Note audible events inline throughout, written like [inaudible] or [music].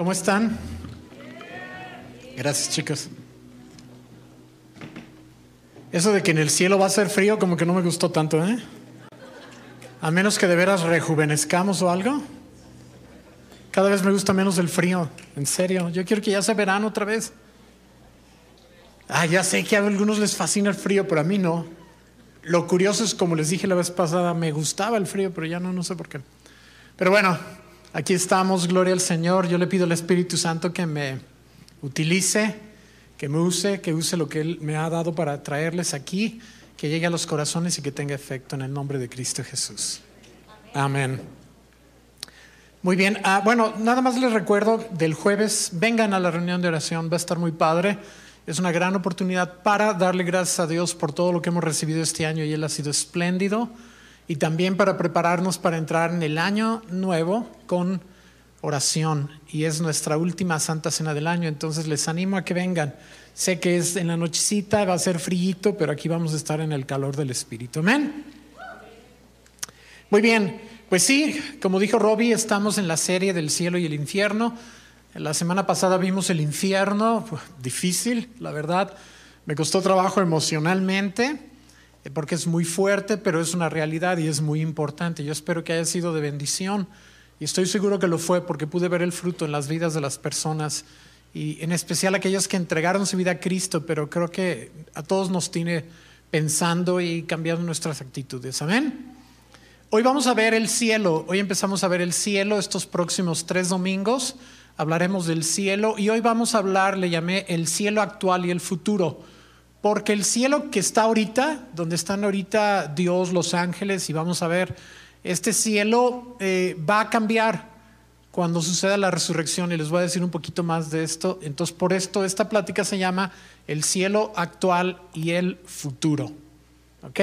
¿Cómo están? Gracias, chicos. Eso de que en el cielo va a ser frío, como que no me gustó tanto, ¿eh? A menos que de veras rejuvenezcamos o algo. Cada vez me gusta menos el frío, en serio. Yo quiero que ya sea verano otra vez. Ah, ya sé que a algunos les fascina el frío, pero a mí no. Lo curioso es, como les dije la vez pasada, me gustaba el frío, pero ya no, no sé por qué. Pero bueno, aquí estamos, gloria al Señor. Yo le pido al Espíritu Santo que me utilice, que me use, que use lo que Él me ha dado para traerles aquí, que llegue a los corazones y que tenga efecto en el nombre de Cristo Jesús. Amén. Muy bien, ah, bueno, nada más les recuerdo del jueves, vengan a la reunión de oración, va a estar muy padre. Es una gran oportunidad para darle gracias a Dios por todo lo que hemos recibido este año y Él ha sido espléndido. Y también para prepararnos para entrar en el año nuevo con oración. Y es nuestra última Santa Cena del año, entonces les animo a que vengan. Sé que es en la nochecita, va a ser frío, pero aquí vamos a estar en el calor del Espíritu. Amén. Muy bien, pues sí, como dijo Robbie, estamos en la serie del cielo y el infierno. La semana pasada vimos el infierno, difícil, la verdad. Me costó trabajo emocionalmente, porque es muy fuerte, pero es una realidad y es muy importante. Yo espero que haya sido de bendición y estoy seguro que lo fue porque pude ver el fruto en las vidas de las personas y en especial aquellas que entregaron su vida a Cristo, pero creo que a todos nos tiene pensando y cambiando nuestras actitudes. Amén. Hoy vamos a ver el cielo, hoy empezamos a ver el cielo estos próximos tres domingos, hablaremos del cielo y hoy vamos a hablar, le llamé el cielo actual y el futuro, porque el cielo que está ahorita, donde están ahorita Dios, los ángeles y vamos a ver, este cielo eh, va a cambiar cuando suceda la resurrección y les voy a decir un poquito más de esto. Entonces, por esto esta plática se llama el cielo actual y el futuro. ¿Ok?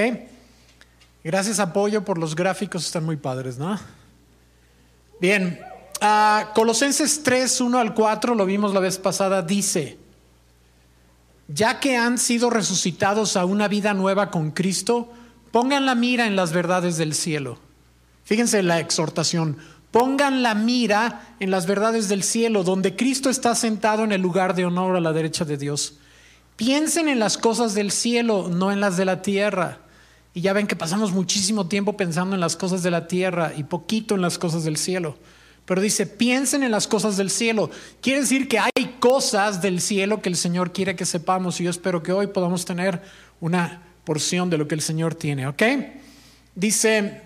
Gracias apoyo por los gráficos, están muy padres, ¿no? Bien, uh, Colosenses 3, 1 al 4, lo vimos la vez pasada, dice, ya que han sido resucitados a una vida nueva con Cristo, pongan la mira en las verdades del cielo. Fíjense la exhortación, pongan la mira en las verdades del cielo, donde Cristo está sentado en el lugar de honor a la derecha de Dios. Piensen en las cosas del cielo, no en las de la tierra y ya ven que pasamos muchísimo tiempo pensando en las cosas de la tierra y poquito en las cosas del cielo. Pero dice, piensen en las cosas del cielo. Quiere decir que hay cosas del cielo que el Señor quiere que sepamos y yo espero que hoy podamos tener una porción de lo que el Señor tiene, ¿ok? Dice,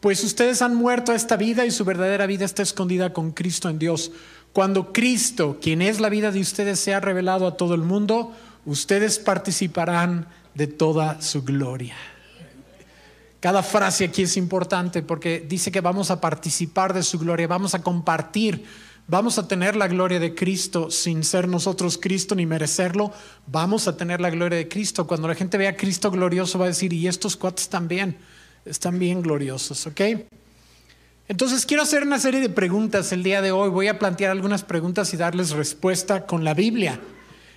pues ustedes han muerto a esta vida y su verdadera vida está escondida con Cristo en Dios. Cuando Cristo, quien es la vida de ustedes, sea revelado a todo el mundo, ustedes participarán de toda su gloria. Cada frase aquí es importante porque dice que vamos a participar de su gloria, vamos a compartir, vamos a tener la gloria de Cristo sin ser nosotros Cristo ni merecerlo, vamos a tener la gloria de Cristo. Cuando la gente vea a Cristo glorioso va a decir, y estos cuates también están bien gloriosos, ¿ok? Entonces quiero hacer una serie de preguntas el día de hoy, voy a plantear algunas preguntas y darles respuesta con la Biblia.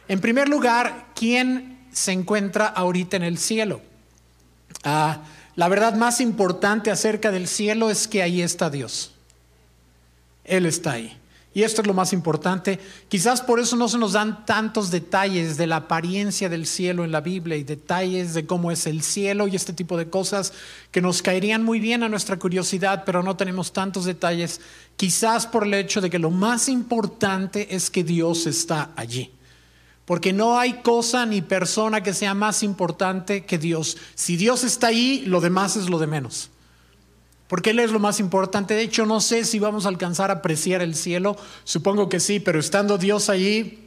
En primer lugar, ¿quién se encuentra ahorita en el cielo. Ah, la verdad más importante acerca del cielo es que ahí está Dios. Él está ahí. Y esto es lo más importante. Quizás por eso no se nos dan tantos detalles de la apariencia del cielo en la Biblia y detalles de cómo es el cielo y este tipo de cosas que nos caerían muy bien a nuestra curiosidad, pero no tenemos tantos detalles. Quizás por el hecho de que lo más importante es que Dios está allí. Porque no hay cosa ni persona que sea más importante que Dios. Si Dios está ahí, lo demás es lo de menos. Porque Él es lo más importante. De hecho, no sé si vamos a alcanzar a apreciar el cielo. Supongo que sí, pero estando Dios allí,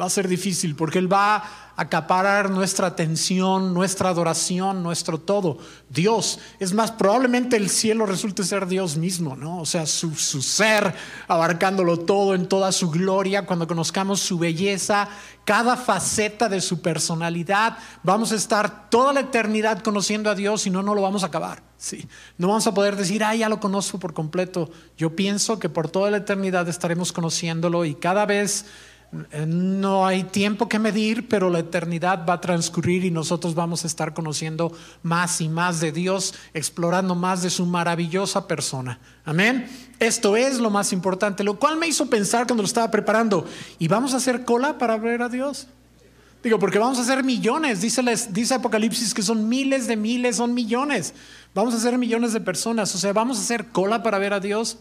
va a ser difícil porque Él va a acaparar nuestra atención, nuestra adoración, nuestro todo. Dios, es más, probablemente el cielo resulte ser Dios mismo, ¿no? O sea, su, su ser abarcándolo todo en toda su gloria, cuando conozcamos su belleza, cada faceta de su personalidad, vamos a estar toda la eternidad conociendo a Dios y no, no lo vamos a acabar. Sí. No vamos a poder decir, ah, ya lo conozco por completo. Yo pienso que por toda la eternidad estaremos conociéndolo y cada vez No hay tiempo que medir, pero la eternidad va a transcurrir y nosotros vamos a estar conociendo más y más de Dios, explorando más de su maravillosa persona. Amén. Esto es lo más importante, lo cual me hizo pensar cuando lo estaba preparando, ¿y vamos a hacer cola para ver a Dios? Digo, porque vamos a hacer millones, dice, dice Apocalipsis que son miles de miles, son millones. Vamos a ser millones de personas, o sea, vamos a hacer cola para ver a Dios.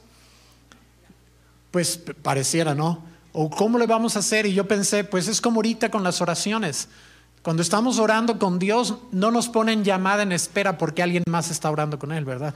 Pues pareciera, ¿no? ¿O cómo le vamos a hacer? Y yo pensé, pues es como ahorita con las oraciones. Cuando estamos orando con Dios, no nos ponen llamada en espera porque alguien más está orando con Él, ¿verdad?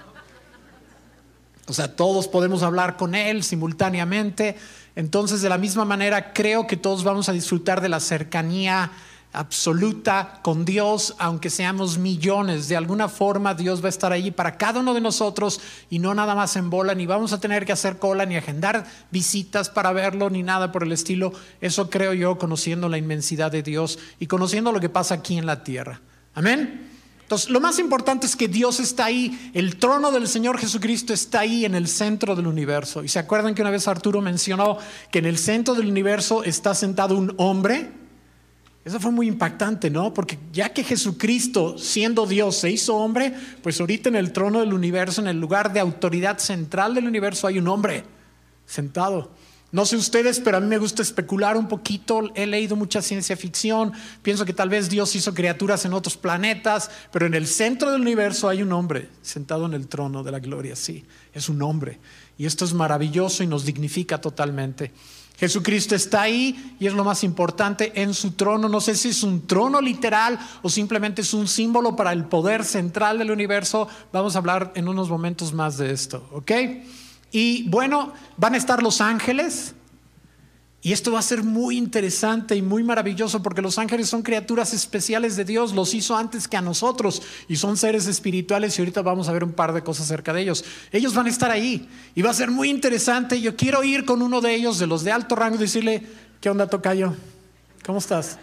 O sea, todos podemos hablar con Él simultáneamente. Entonces, de la misma manera, creo que todos vamos a disfrutar de la cercanía absoluta con Dios, aunque seamos millones. De alguna forma Dios va a estar allí para cada uno de nosotros y no nada más en bola, ni vamos a tener que hacer cola, ni agendar visitas para verlo, ni nada por el estilo. Eso creo yo conociendo la inmensidad de Dios y conociendo lo que pasa aquí en la tierra. Amén. Entonces, lo más importante es que Dios está ahí, el trono del Señor Jesucristo está ahí en el centro del universo. Y se acuerdan que una vez Arturo mencionó que en el centro del universo está sentado un hombre eso fue muy impactante, ¿no? Porque ya que Jesucristo, siendo Dios, se hizo hombre, pues ahorita en el trono del universo, en el lugar de autoridad central del universo, hay un hombre sentado. No sé ustedes, pero a mí me gusta especular un poquito. He leído mucha ciencia ficción. Pienso que tal vez Dios hizo criaturas en otros planetas, pero en el centro del universo hay un hombre sentado en el trono de la gloria. Sí, es un hombre. Y esto es maravilloso y nos dignifica totalmente. Jesucristo está ahí y es lo más importante en su trono. No sé si es un trono literal o simplemente es un símbolo para el poder central del universo. Vamos a hablar en unos momentos más de esto, ¿ok? Y bueno, van a estar los ángeles, y esto va a ser muy interesante y muy maravilloso porque los ángeles son criaturas especiales de Dios, los hizo antes que a nosotros y son seres espirituales y ahorita vamos a ver un par de cosas acerca de ellos. Ellos van a estar ahí y va a ser muy interesante. Yo quiero ir con uno de ellos, de los de alto rango, y decirle, ¿qué onda, Tocayo? ¿Cómo estás?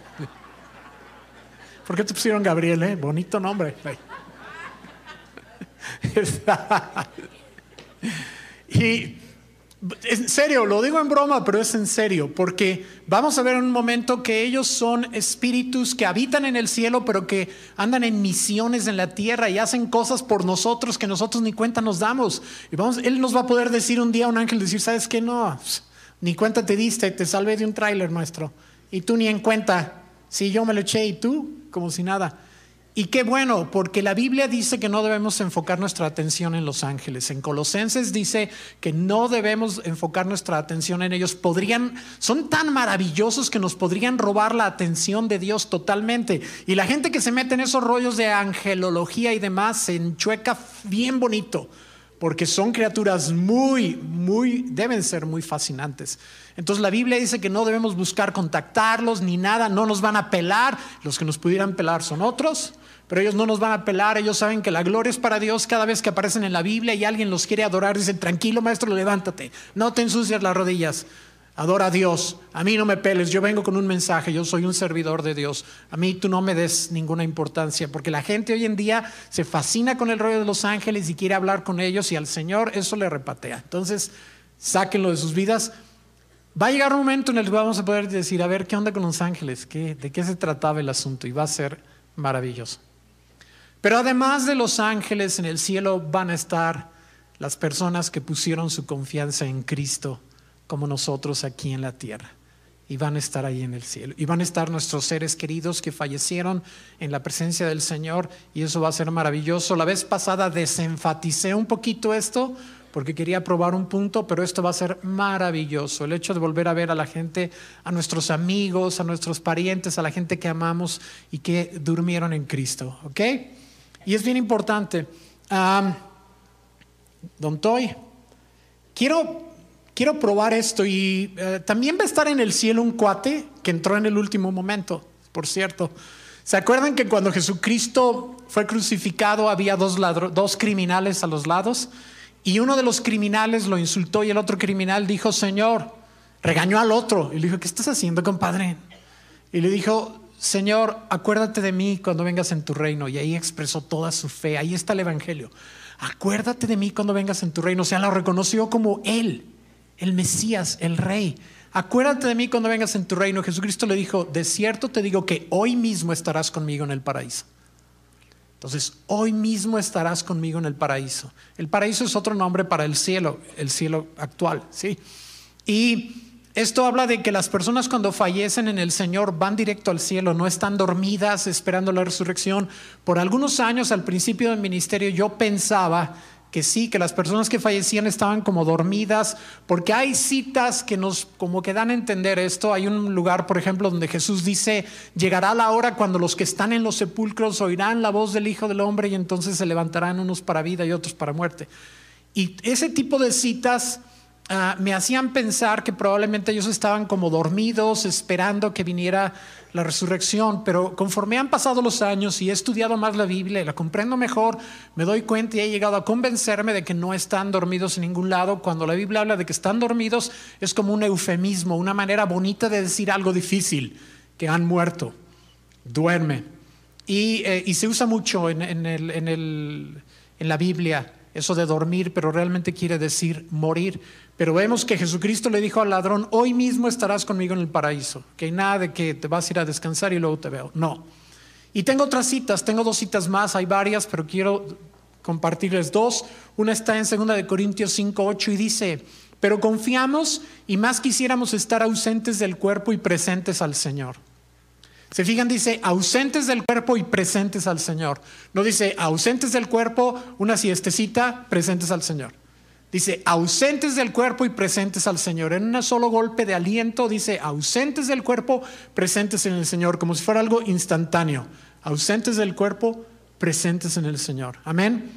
¿Por qué te pusieron Gabriel? Eh? Bonito nombre. [laughs] y en serio, lo digo en broma, pero es en serio, porque vamos a ver en un momento que ellos son espíritus que habitan en el cielo, pero que andan en misiones en la tierra y hacen cosas por nosotros que nosotros ni cuenta nos damos. Y vamos, Él nos va a poder decir un día un ángel, decir, ¿sabes qué? No, ni cuenta te diste, te salvé de un tráiler nuestro. Y tú ni en cuenta. Si yo me lo eché y tú, como si nada. Y qué bueno, porque la Biblia dice que no debemos enfocar nuestra atención en los ángeles. En Colosenses dice que no debemos enfocar nuestra atención en ellos. Podrían, son tan maravillosos que nos podrían robar la atención de Dios totalmente. Y la gente que se mete en esos rollos de angelología y demás se enchueca bien bonito, porque son criaturas muy, muy, deben ser muy fascinantes. Entonces la Biblia dice que no debemos buscar contactarlos ni nada, no nos van a pelar. Los que nos pudieran pelar son otros pero ellos no nos van a pelar, ellos saben que la gloria es para Dios cada vez que aparecen en la Biblia y alguien los quiere adorar, dicen, tranquilo maestro, levántate, no te ensucias las rodillas, adora a Dios, a mí no me peles, yo vengo con un mensaje, yo soy un servidor de Dios, a mí tú no me des ninguna importancia, porque la gente hoy en día se fascina con el rollo de los ángeles y quiere hablar con ellos y al Señor eso le repatea. Entonces, sáquenlo de sus vidas. Va a llegar un momento en el que vamos a poder decir, a ver, ¿qué onda con los ángeles? ¿Qué, ¿De qué se trataba el asunto? Y va a ser maravilloso. Pero además de los ángeles en el cielo van a estar las personas que pusieron su confianza en Cristo como nosotros aquí en la tierra. Y van a estar ahí en el cielo. Y van a estar nuestros seres queridos que fallecieron en la presencia del Señor. Y eso va a ser maravilloso. La vez pasada desenfaticé un poquito esto porque quería probar un punto, pero esto va a ser maravilloso. El hecho de volver a ver a la gente, a nuestros amigos, a nuestros parientes, a la gente que amamos y que durmieron en Cristo. ¿Ok? Y es bien importante. don Toy, quiero, quiero probar esto y eh, también va a estar en el cielo un cuate que entró en el último momento, por cierto. ¿Se acuerdan que cuando Jesucristo fue crucificado había dos, dos criminales a los lados? Y uno de los criminales lo insultó y el otro criminal dijo, Señor, regañó al otro. Y le dijo, ¿qué estás haciendo, compadre? Y le dijo, Señor, acuérdate de mí cuando vengas en tu reino. Y ahí expresó toda su fe. Ahí está el Evangelio. Acuérdate de mí cuando vengas en tu reino. O sea, lo reconoció como Él. el Mesías, el Rey. Acuérdate de mí cuando vengas en tu reino. Jesucristo le dijo, de cierto te digo que hoy mismo estarás conmigo en el paraíso. Entonces, hoy mismo estarás conmigo en el paraíso. El paraíso es otro nombre para el cielo, el cielo actual, ¿sí? Y esto habla de que las personas cuando fallecen en el Señor van directo al cielo, no están dormidas esperando la resurrección. Por algunos años al principio del ministerio yo pensaba que sí, que las personas que fallecían estaban como dormidas, porque hay citas que nos como que dan a entender esto. Hay un lugar, por ejemplo, donde Jesús dice, llegará la hora cuando los que están en los sepulcros oirán la voz del Hijo del Hombre y entonces se levantarán unos para vida y otros para muerte. Y ese tipo de citas Ah, me hacían pensar que probablemente ellos estaban como dormidos esperando que viniera la resurrección, pero conforme han pasado los años y he estudiado más la Biblia la comprendo mejor, me doy cuenta y he llegado a convencerme de que no están dormidos en ningún lado. Cuando la Biblia habla de que están dormidos es como un eufemismo, una manera bonita de decir algo difícil, que han muerto, duerme. Y, eh, se usa mucho en la Biblia eso de dormir, pero realmente quiere decir morir. Pero vemos que Jesucristo le dijo al ladrón, hoy mismo estarás conmigo en el paraíso, que hay nada de que te vas a ir a descansar y luego te veo. No. Y tengo otras citas, tengo dos citas más, hay varias, pero quiero compartirles dos. Una está en 2 de Corintios 5, 8 y dice, pero confiamos y más quisiéramos estar ausentes del cuerpo y presentes al Señor. Se fijan, dice ausentes del cuerpo y presentes al Señor. No dice ausentes del cuerpo, una siestecita, presentes al Señor. Dice, ausentes del cuerpo y presentes al Señor. En un solo golpe de aliento dice, ausentes del cuerpo, presentes en el Señor, como si fuera algo instantáneo. Ausentes del cuerpo, presentes en el Señor. Amén.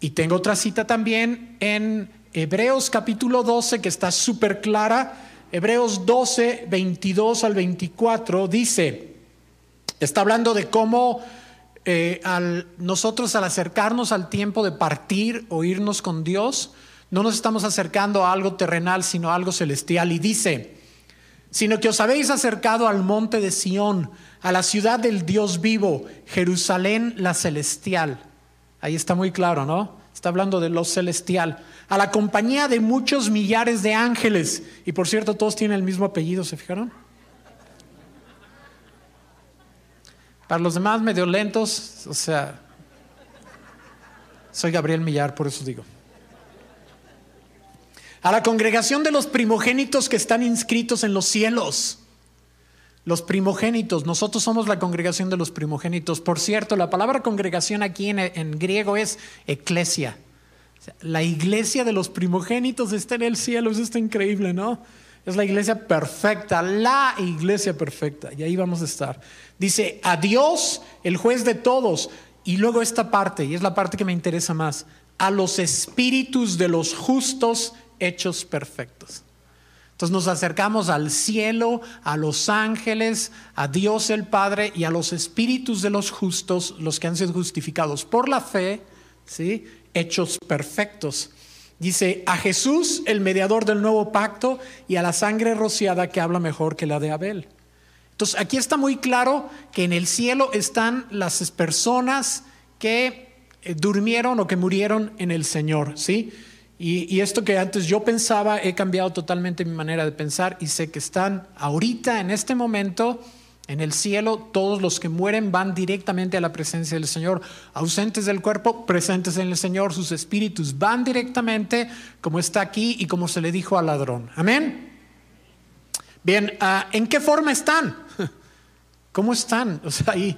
Y tengo otra cita también en Hebreos capítulo 12 que está súper clara. Hebreos 12, 22 al 24 dice, está hablando de cómo eh, nosotros al acercarnos al tiempo de partir o irnos con Dios, no nos estamos acercando a algo terrenal, sino a algo celestial. Y dice, sino que os habéis acercado al monte de Sión, a la ciudad del Dios vivo, Jerusalén la celestial. Ahí está muy claro, ¿no? Está hablando de lo celestial. A la compañía de muchos millares de ángeles. Y por cierto, todos tienen el mismo apellido, ¿se fijaron? Para los demás medio lentos, o sea, soy Gabriel Millar, por eso digo a la congregación de los primogénitos que están inscritos en los cielos. Los primogénitos, nosotros somos la congregación de los primogénitos. Por cierto, la palabra congregación aquí en, griego es eclesia. La iglesia de los primogénitos está en el cielo, eso está increíble, ¿no? Es la iglesia perfecta, la iglesia perfecta, y ahí vamos a estar. Dice, a Dios, el juez de todos, y luego esta parte, y es la parte que me interesa más, a los espíritus de los justos hechos perfectos. Entonces nos acercamos al cielo, a los ángeles, a Dios el Padre y a los espíritus de los justos, los que han sido justificados por la fe, ¿sí? hechos perfectos. Dice, a Jesús, el mediador del nuevo pacto, y a la sangre rociada que habla mejor que la de Abel. Entonces, aquí está muy claro que en el cielo están las personas que eh, durmieron o que murieron en el Señor, ¿sí? Y, esto que antes yo pensaba, he cambiado totalmente mi manera de pensar y sé que están ahorita, en este momento, en el cielo, todos los que mueren van directamente a la presencia del Señor, ausentes del cuerpo, presentes en el Señor, sus espíritus van directamente como está aquí y como se le dijo al ladrón. Amén. Bien, ah, ¿en qué forma están? [laughs] ¿Cómo están? O sea, ahí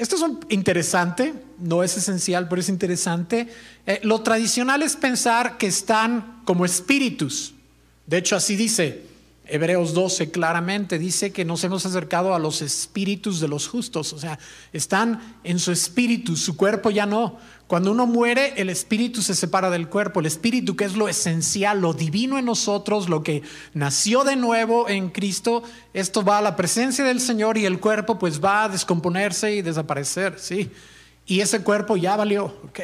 esto es interesante, no es esencial, pero es interesante. Eh, lo tradicional es pensar que están como espíritus. De hecho, así dice Hebreos 12 claramente, dice que nos hemos acercado a los espíritus de los justos, o sea, están en su espíritu, su cuerpo ya no. Cuando uno muere, el espíritu se separa del cuerpo. El espíritu, que es lo esencial, lo divino en nosotros, lo que nació de nuevo en Cristo, esto va a la presencia del Señor y el cuerpo pues va a descomponerse y desaparecer, ¿sí? Y ese cuerpo ya valió, ¿ok?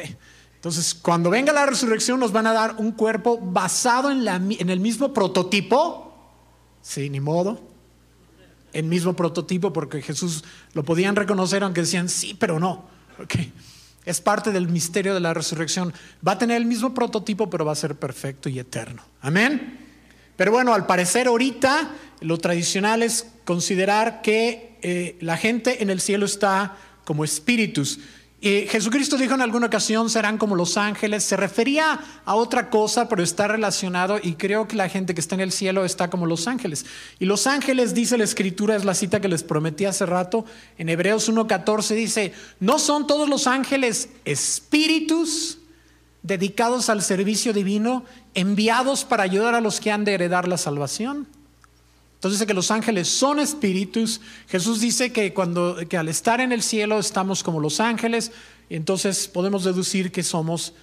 Entonces, cuando venga la resurrección nos van a dar un cuerpo basado en, la, en el mismo prototipo, sí, ni modo, el mismo prototipo, porque Jesús lo podían reconocer aunque decían sí, pero no. Es parte del misterio de la resurrección. Va a tener el mismo prototipo, pero va a ser perfecto y eterno. Amén. Pero bueno, al parecer ahorita lo tradicional es considerar que eh, la gente en el cielo está como espíritus. Y Jesucristo dijo en alguna ocasión serán como los ángeles, se refería a otra cosa, pero está relacionado y creo que la gente que está en el cielo está como los ángeles. Y los ángeles, dice la escritura, es la cita que les prometí hace rato, en Hebreos 1.14 dice, no son todos los ángeles espíritus dedicados al servicio divino, enviados para ayudar a los que han de heredar la salvación. Entonces dice que los ángeles son espíritus. Jesús dice que cuando que al estar en el cielo estamos como los ángeles, entonces podemos deducir que somos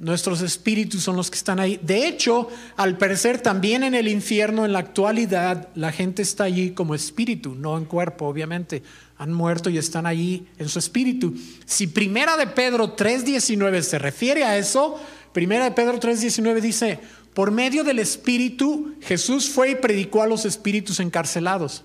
nuestros espíritus son los que están ahí. De hecho, al parecer también en el infierno en la actualidad la gente está allí como espíritu, no en cuerpo, obviamente. Han muerto y están allí en su espíritu. Si Primera de Pedro 3:19 se refiere a eso, Primera de Pedro 3:19 dice, por medio del Espíritu, Jesús fue y predicó a los espíritus encarcelados.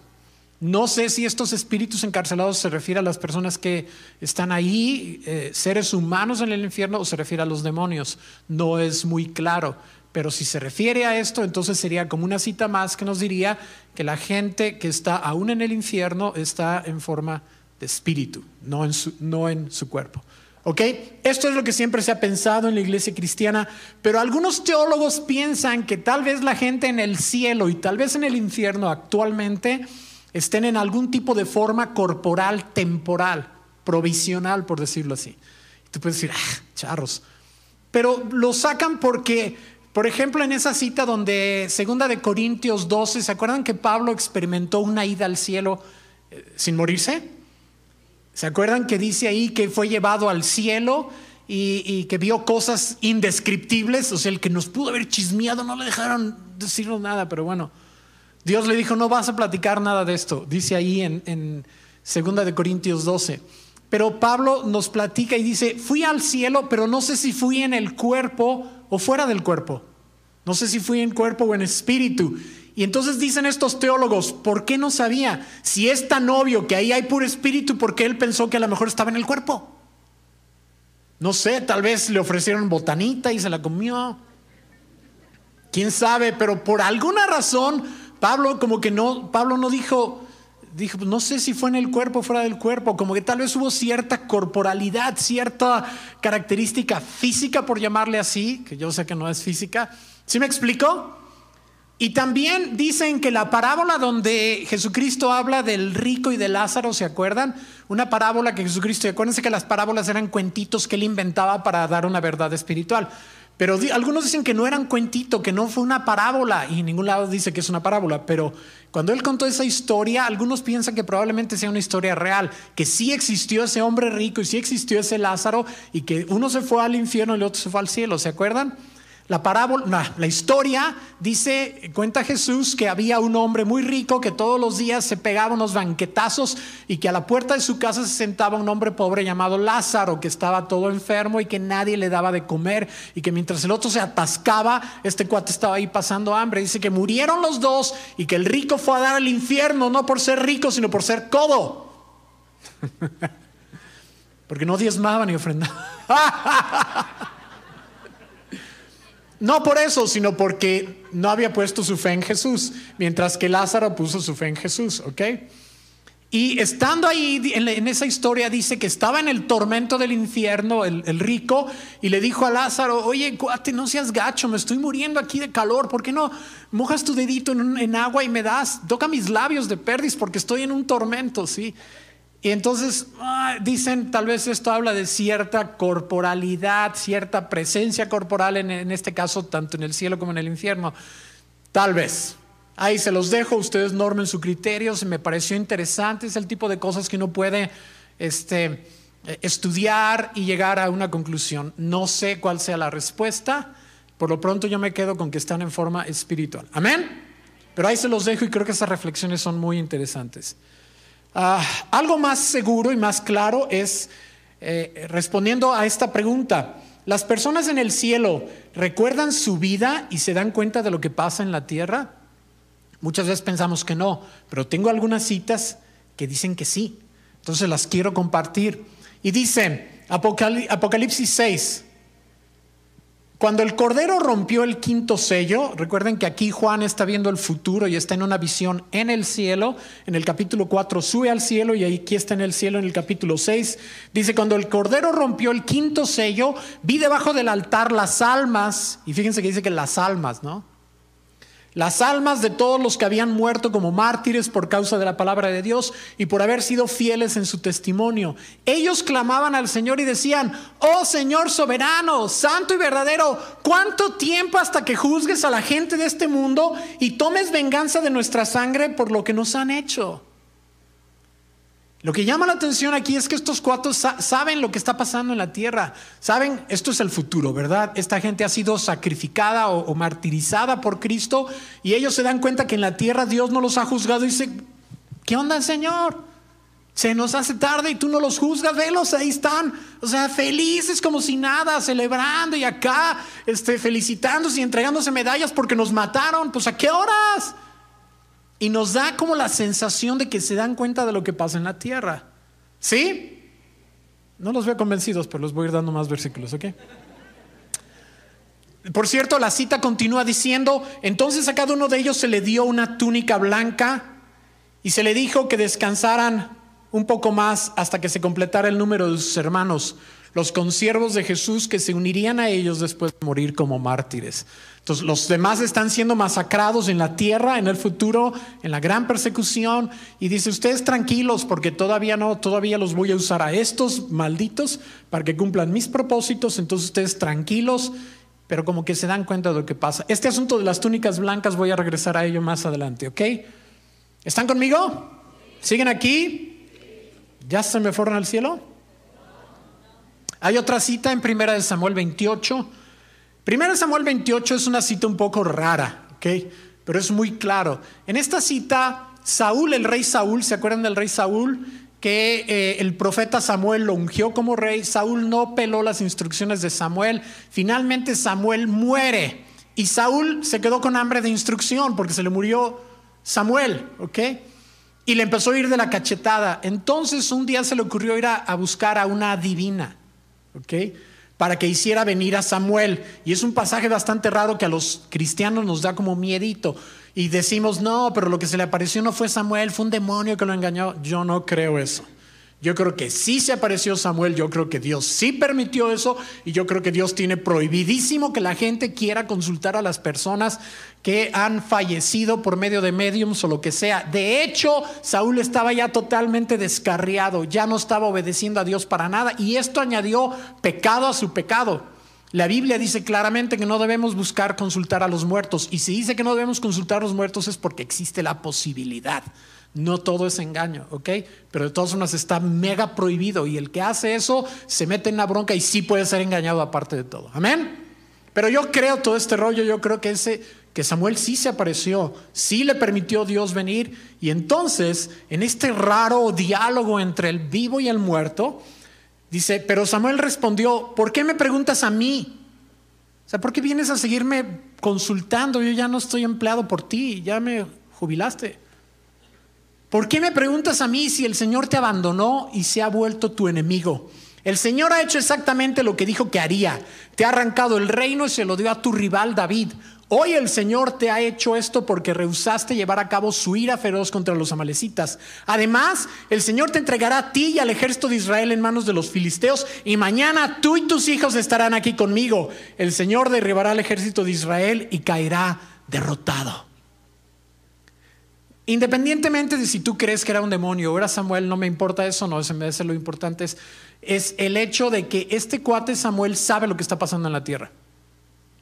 No sé si estos espíritus encarcelados se refiere a las personas que están ahí, eh, seres humanos en el infierno, o se refiere a los demonios. No es muy claro. Pero si se refiere a esto, entonces sería como una cita más que nos diría que la gente que está aún en el infierno está en forma de espíritu, no en su, no en su cuerpo. ¿Ok? Esto es lo que siempre se ha pensado en la iglesia cristiana, pero algunos teólogos piensan que tal vez la gente en el cielo y tal vez en el infierno actualmente estén en algún tipo de forma corporal temporal, provisional, por decirlo así. Y tú puedes decir, ah, charros. Pero lo sacan porque, por ejemplo, en esa cita donde, segunda de Corintios 12, ¿se acuerdan que Pablo experimentó una ida al cielo eh, sin morirse? ¿Se acuerdan que dice ahí que fue llevado al cielo y, que vio cosas indescriptibles? O sea, el que nos pudo haber chismeado no le dejaron decirnos nada, pero bueno, Dios le dijo, no vas a platicar nada de esto, dice ahí en, en 2 de Corintios 12. Pero Pablo nos platica y dice, fui al cielo, pero no sé si fui en el cuerpo o fuera del cuerpo. No sé si fui en cuerpo o en espíritu. Y entonces dicen estos teólogos, ¿por qué no sabía? Si es tan obvio que ahí hay puro espíritu, ¿por qué él pensó que a lo mejor estaba en el cuerpo? No sé, tal vez le ofrecieron botanita y se la comió. ¿Quién sabe? Pero por alguna razón, Pablo como que no, Pablo no dijo, dijo, no sé si fue en el cuerpo o fuera del cuerpo, como que tal vez hubo cierta corporalidad, cierta característica física, por llamarle así, que yo sé que no es física. ¿Sí me explico? Y también dicen que la parábola donde Jesucristo habla del rico y de Lázaro, ¿se acuerdan? Una parábola que Jesucristo, acuérdense que las parábolas eran cuentitos que él inventaba para dar una verdad espiritual. Pero algunos dicen que no eran cuentito, que no fue una parábola, y en ningún lado dice que es una parábola, pero cuando él contó esa historia, algunos piensan que probablemente sea una historia real, que sí existió ese hombre rico y sí existió ese Lázaro, y que uno se fue al infierno y el otro se fue al cielo, ¿se acuerdan? La parábola, la historia dice, cuenta Jesús que había un hombre muy rico que todos los días se pegaba unos banquetazos y que a la puerta de su casa se sentaba un hombre pobre llamado Lázaro que estaba todo enfermo y que nadie le daba de comer y que mientras el otro se atascaba, este cuate estaba ahí pasando hambre. Dice que murieron los dos y que el rico fue a dar al infierno no por ser rico, sino por ser codo. [laughs] Porque no diezmaba ni ofrendaba. [laughs] No por eso, sino porque no había puesto su fe en Jesús, mientras que Lázaro puso su fe en Jesús, ¿ok? Y estando ahí en, esa historia dice que estaba en el tormento del infierno el, rico y le dijo a Lázaro, oye, cuate, no seas gacho, me estoy muriendo aquí de calor, ¿por qué no mojas tu dedito en, agua y me das, toca mis labios de perdis porque estoy en un tormento, ¿sí? Y entonces ah, dicen, tal vez esto habla de cierta corporalidad, cierta presencia corporal, en, este caso, tanto en el cielo como en el infierno. Tal vez. Ahí se los dejo, ustedes normen su criterio, se me pareció interesante, es el tipo de cosas que uno puede este, estudiar y llegar a una conclusión. No sé cuál sea la respuesta, por lo pronto yo me quedo con que están en forma espiritual. Amén. Pero ahí se los dejo y creo que esas reflexiones son muy interesantes. Ah, algo más seguro y más claro es eh, respondiendo a esta pregunta. ¿Las personas en el cielo recuerdan su vida y se dan cuenta de lo que pasa en la tierra? Muchas veces pensamos que no, pero tengo algunas citas que dicen que sí. Entonces las quiero compartir. Y dice Apocalipsis 6, cuando el Cordero rompió el quinto sello, recuerden que aquí Juan está viendo el futuro y está en una visión en el cielo, en el capítulo 4 sube al cielo y aquí está en el cielo en el capítulo 6, dice, cuando el Cordero rompió el quinto sello, vi debajo del altar las almas, y fíjense que dice que las almas, ¿no? Las almas de todos los que habían muerto como mártires por causa de la palabra de Dios y por haber sido fieles en su testimonio. Ellos clamaban al Señor y decían, oh Señor soberano, santo y verdadero, ¿cuánto tiempo hasta que juzgues a la gente de este mundo y tomes venganza de nuestra sangre por lo que nos han hecho? Lo que llama la atención aquí es que estos cuatro saben lo que está pasando en la tierra. Saben, esto es el futuro, ¿verdad? Esta gente ha sido sacrificada o, martirizada por Cristo y ellos se dan cuenta que en la tierra Dios no los ha juzgado y dice, ¿qué onda, Señor? Se nos hace tarde y tú no los juzgas, velos, ahí están, o sea, felices como si nada, celebrando y acá, este, felicitándose y entregándose medallas porque nos mataron, pues a qué horas? Y nos da como la sensación de que se dan cuenta de lo que pasa en la tierra. ¿Sí? No los veo convencidos, pero los voy a ir dando más versículos, ¿ok? Por cierto, la cita continúa diciendo, entonces a cada uno de ellos se le dio una túnica blanca y se le dijo que descansaran un poco más hasta que se completara el número de sus hermanos, los consiervos de Jesús que se unirían a ellos después de morir como mártires. Entonces los demás están siendo masacrados en la tierra, en el futuro, en la gran persecución. Y dice, ustedes tranquilos porque todavía no, todavía los voy a usar a estos malditos para que cumplan mis propósitos. Entonces ustedes tranquilos, pero como que se dan cuenta de lo que pasa. Este asunto de las túnicas blancas voy a regresar a ello más adelante, ¿ok? ¿Están conmigo? ¿Siguen aquí? ¿Ya se me fueron al cielo? Hay otra cita en Primera de Samuel 28 Primero Samuel 28 es una cita un poco rara, ¿ok? Pero es muy claro. En esta cita, Saúl, el rey Saúl, ¿se acuerdan del rey Saúl? Que eh, el profeta Samuel lo ungió como rey. Saúl no peló las instrucciones de Samuel. Finalmente Samuel muere. Y Saúl se quedó con hambre de instrucción porque se le murió Samuel, ¿ok? Y le empezó a ir de la cachetada. Entonces un día se le ocurrió ir a, a buscar a una divina, ¿ok? para que hiciera venir a Samuel. Y es un pasaje bastante raro que a los cristianos nos da como miedito. Y decimos, no, pero lo que se le apareció no fue Samuel, fue un demonio que lo engañó. Yo no creo eso. Yo creo que sí se apareció Samuel, yo creo que Dios sí permitió eso y yo creo que Dios tiene prohibidísimo que la gente quiera consultar a las personas que han fallecido por medio de mediums o lo que sea. De hecho, Saúl estaba ya totalmente descarriado, ya no estaba obedeciendo a Dios para nada y esto añadió pecado a su pecado. La Biblia dice claramente que no debemos buscar consultar a los muertos y si dice que no debemos consultar a los muertos es porque existe la posibilidad. No todo es engaño, ¿ok? Pero de todas formas está mega prohibido y el que hace eso se mete en la bronca y sí puede ser engañado aparte de todo. Amén. Pero yo creo todo este rollo, yo creo que ese que Samuel sí se apareció, sí le permitió Dios venir y entonces en este raro diálogo entre el vivo y el muerto dice, pero Samuel respondió, ¿por qué me preguntas a mí? O sea, ¿por qué vienes a seguirme consultando? Yo ya no estoy empleado por ti, ya me jubilaste. ¿Por qué me preguntas a mí si el Señor te abandonó y se ha vuelto tu enemigo? El Señor ha hecho exactamente lo que dijo que haría. Te ha arrancado el reino y se lo dio a tu rival David. Hoy el Señor te ha hecho esto porque rehusaste llevar a cabo su ira feroz contra los amalecitas. Además, el Señor te entregará a ti y al ejército de Israel en manos de los filisteos y mañana tú y tus hijos estarán aquí conmigo. El Señor derribará al ejército de Israel y caerá derrotado. Independientemente de si tú crees que era un demonio o era Samuel, no me importa eso, no, me lo importante es, es el hecho de que este cuate Samuel sabe lo que está pasando en la tierra.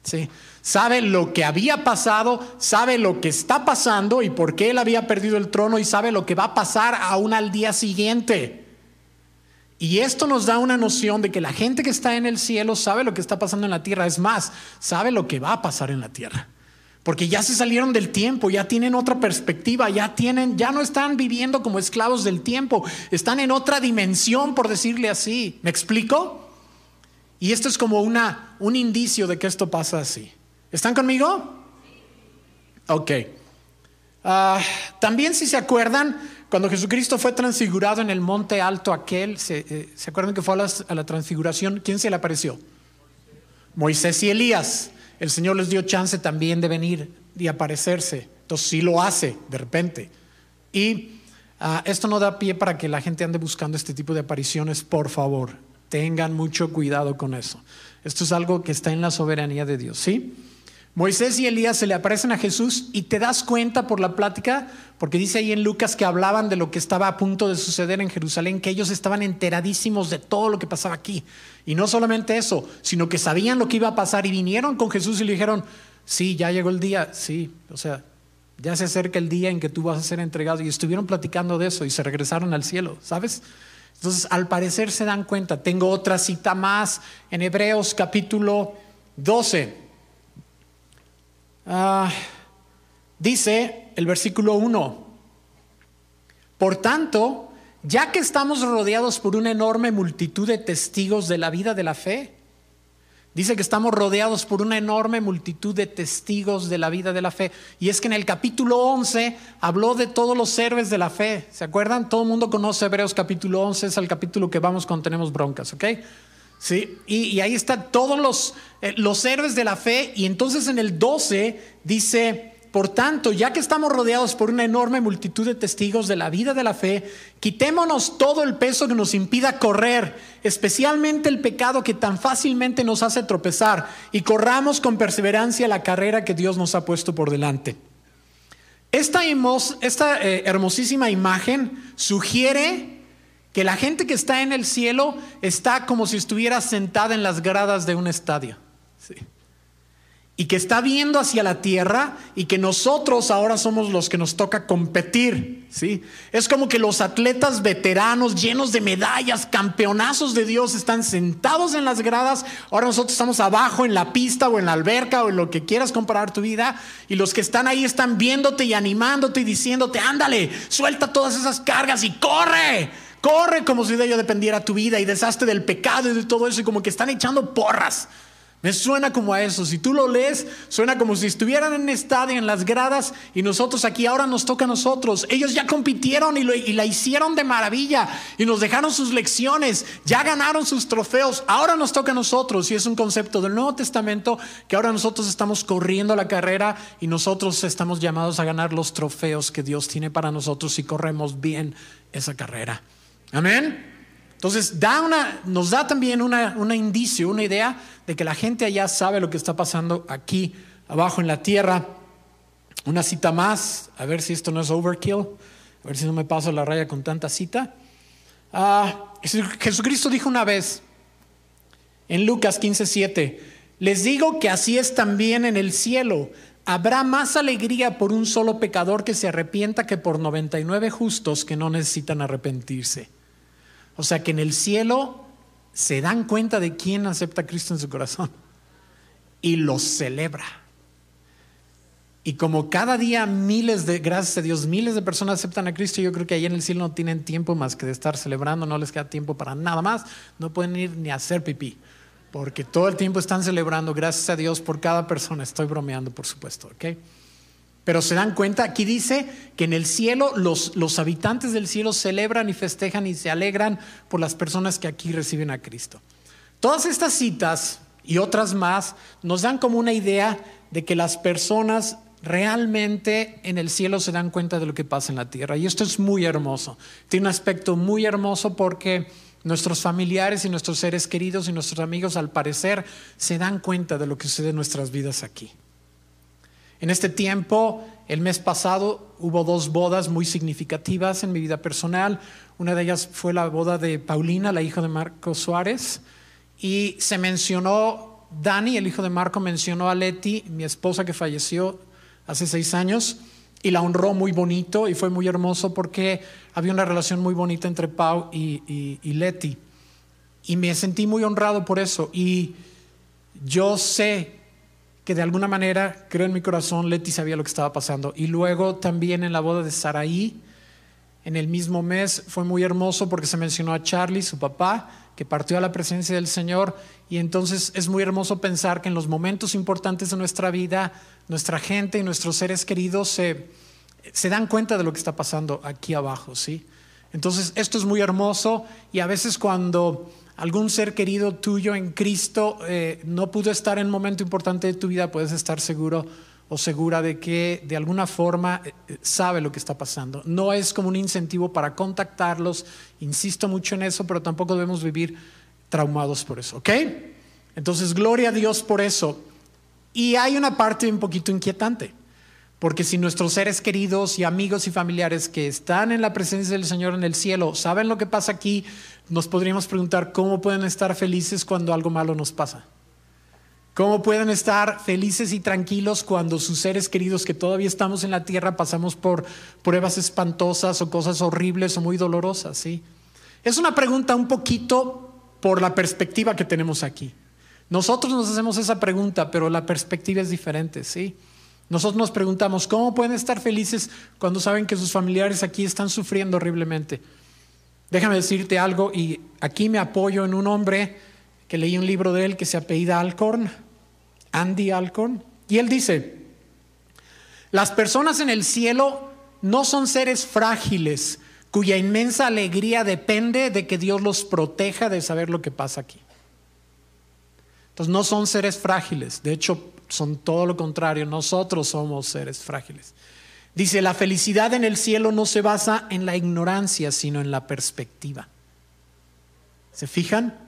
¿Sí? Sabe lo que había pasado, sabe lo que está pasando y por qué él había perdido el trono y sabe lo que va a pasar aún al día siguiente. Y esto nos da una noción de que la gente que está en el cielo sabe lo que está pasando en la tierra, es más, sabe lo que va a pasar en la tierra porque ya se salieron del tiempo, ya tienen otra perspectiva, ya tienen, ya no están viviendo como esclavos del tiempo, están en otra dimensión, por decirle así. ¿Me explico? Y esto es como una, un indicio de que esto pasa así. ¿Están conmigo? Ok. Ah, también si se acuerdan, cuando Jesucristo fue transfigurado en el monte alto aquel, ¿se, eh, acuerdan que fue a la transfiguración? ¿Quién se le apareció? Moisés y Elías, el Señor les dio chance también de venir y aparecerse. Entonces sí lo hace de repente. Y ah, esto no da pie para que la gente ande buscando este tipo de apariciones, por favor. Tengan mucho cuidado con eso. Esto es algo que está en la soberanía de Dios, ¿sí? Moisés y Elías se le aparecen a Jesús y te das cuenta por la plática, porque dice ahí en Lucas que hablaban de lo que estaba a punto de suceder en Jerusalén, que ellos estaban enteradísimos de todo lo que pasaba aquí. Y no solamente eso, sino que sabían lo que iba a pasar y vinieron con Jesús y le dijeron, sí, ya llegó el día, sí, o sea, ya se acerca el día en que tú vas a ser entregado. Y estuvieron platicando de eso y se regresaron al cielo, ¿sabes? Entonces, al parecer se dan cuenta. Tengo otra cita más en Hebreos capítulo 12. Ah, dice el versículo 1, por tanto, ya que estamos rodeados por una enorme multitud de testigos de la vida de la fe, dice que estamos rodeados por una enorme multitud de testigos de la vida de la fe. Y es que en el capítulo 11 habló de todos los héroes de la fe. ¿Se acuerdan? Todo el mundo conoce Hebreos capítulo 11, es el capítulo que vamos cuando tenemos broncas, ¿ok? ¿Sí? Y, ahí están todos los, eh, los héroes de la fe. Y entonces en el 12 dice, por tanto, ya que estamos rodeados por una enorme multitud de testigos de la vida de la fe, quitémonos todo el peso que nos impida correr, especialmente el pecado que tan fácilmente nos hace tropezar, y corramos con perseverancia la carrera que Dios nos ha puesto por delante. Esta, eh, hermosísima imagen sugiere que la gente que está en el cielo está como si estuviera sentada en las gradas de un estadio. Y que está viendo hacia la tierra y que nosotros ahora somos los que nos toca competir. ¿sí? Es como que los atletas veteranos llenos de medallas, campeonazos de Dios, están sentados en las gradas. Ahora nosotros estamos abajo en la pista o en la alberca o en lo que quieras comparar tu vida. Y los que están ahí están viéndote y animándote y diciéndote, ándale, suelta todas esas cargas y corre Corre como si de ello dependiera tu vida y deshazte del pecado y de todo eso y como que están echando porras. Me suena como a eso. Si tú lo lees, suena como si estuvieran en estadio, en las gradas, y nosotros aquí ahora nos toca a nosotros. Ellos ya compitieron y, la hicieron de maravilla y nos dejaron sus lecciones, ya ganaron sus trofeos. Ahora nos toca a nosotros. Y es un concepto del Nuevo Testamento que ahora nosotros estamos corriendo la carrera y nosotros estamos llamados a ganar los trofeos que Dios tiene para nosotros si corremos bien esa carrera. Amén. Entonces, da una, nos da también un indicio, una idea de que la gente allá sabe lo que está pasando aquí abajo en la tierra. Una cita más, a ver si esto no es overkill, a ver si no me paso la raya con tanta cita. Ah, Jesucristo dijo una vez en Lucas 15:7, les digo que así es también en el cielo. Habrá más alegría por un solo pecador que se arrepienta que por 99 justos que no necesitan arrepentirse. O sea que en el cielo se dan cuenta de quién acepta a Cristo en su corazón y lo celebra. Y como cada día miles de, gracias a Dios, miles de personas aceptan a Cristo, yo creo que ahí en el cielo no tienen tiempo más que de estar celebrando, no les queda tiempo para nada más, no pueden ir ni a hacer pipí, porque todo el tiempo están celebrando, gracias a Dios por cada persona, estoy bromeando por supuesto, ¿ok? Pero se dan cuenta, aquí dice que en el cielo los, los, habitantes del cielo celebran y festejan y se alegran por las personas que aquí reciben a Cristo. Todas estas citas y otras más nos dan como una idea de que las personas realmente en el cielo se dan cuenta de lo que pasa en la tierra. Y esto es muy hermoso. Tiene un aspecto muy hermoso porque nuestros familiares y nuestros seres queridos y nuestros amigos al parecer se dan cuenta de lo que sucede en nuestras vidas aquí. En este tiempo, el mes pasado, hubo dos bodas muy significativas en mi vida personal. Una de ellas fue la boda de Paulina, la hija de Marco Suárez, y se mencionó, Dani, el hijo de Marco, mencionó a Leti, mi esposa que falleció hace seis años, y la honró muy bonito y fue muy hermoso porque había una relación muy bonita entre Pau y, y Leti. Y me sentí muy honrado por eso. Y yo sé que de alguna manera, creo en mi corazón, Leti sabía lo que estaba pasando. Y luego también en la boda de Saraí, en el mismo mes, fue muy hermoso porque se mencionó a Charlie, su papá, que partió a la presencia del Señor. Y entonces es muy hermoso pensar que en los momentos importantes de nuestra vida, nuestra gente y nuestros seres queridos se, se dan cuenta de lo que está pasando aquí abajo, ¿sí? Entonces, esto es muy hermoso y a veces cuando algún ser querido tuyo en Cristo eh, no pudo estar en un momento importante de tu vida, puedes estar seguro o segura de que de alguna forma eh, eh, sabe lo que está pasando. No es como un incentivo para contactarlos, insisto mucho en eso, pero tampoco debemos vivir traumados por eso, ¿ok? Entonces, gloria a Dios por eso. Y hay una parte un poquito inquietante. Porque si nuestros seres queridos y amigos y familiares que están en la presencia del Señor en el cielo saben lo que pasa aquí, nos podríamos preguntar cómo pueden estar felices cuando algo malo nos pasa. ¿Cómo pueden estar felices y tranquilos cuando sus seres queridos que todavía estamos en la tierra pasamos por pruebas espantosas o cosas horribles o muy dolorosas? ¿sí? Es una pregunta un poquito por la perspectiva que tenemos aquí. Nosotros nos hacemos esa pregunta, pero la perspectiva es diferente, ¿sí? Nosotros nos preguntamos, ¿cómo pueden estar felices cuando saben que sus familiares aquí están sufriendo horriblemente? Déjame decirte algo y aquí me apoyo en un hombre que leí un libro de él que se apellida Alcorn, Andy Alcorn, y él dice, las personas en el cielo no son seres frágiles cuya inmensa alegría depende de que Dios los proteja de saber lo que pasa aquí. Entonces no son seres frágiles, de hecho son todo lo contrario, nosotros somos seres frágiles. Dice, la felicidad en el cielo no se basa en la ignorancia, sino en la perspectiva. ¿Se fijan?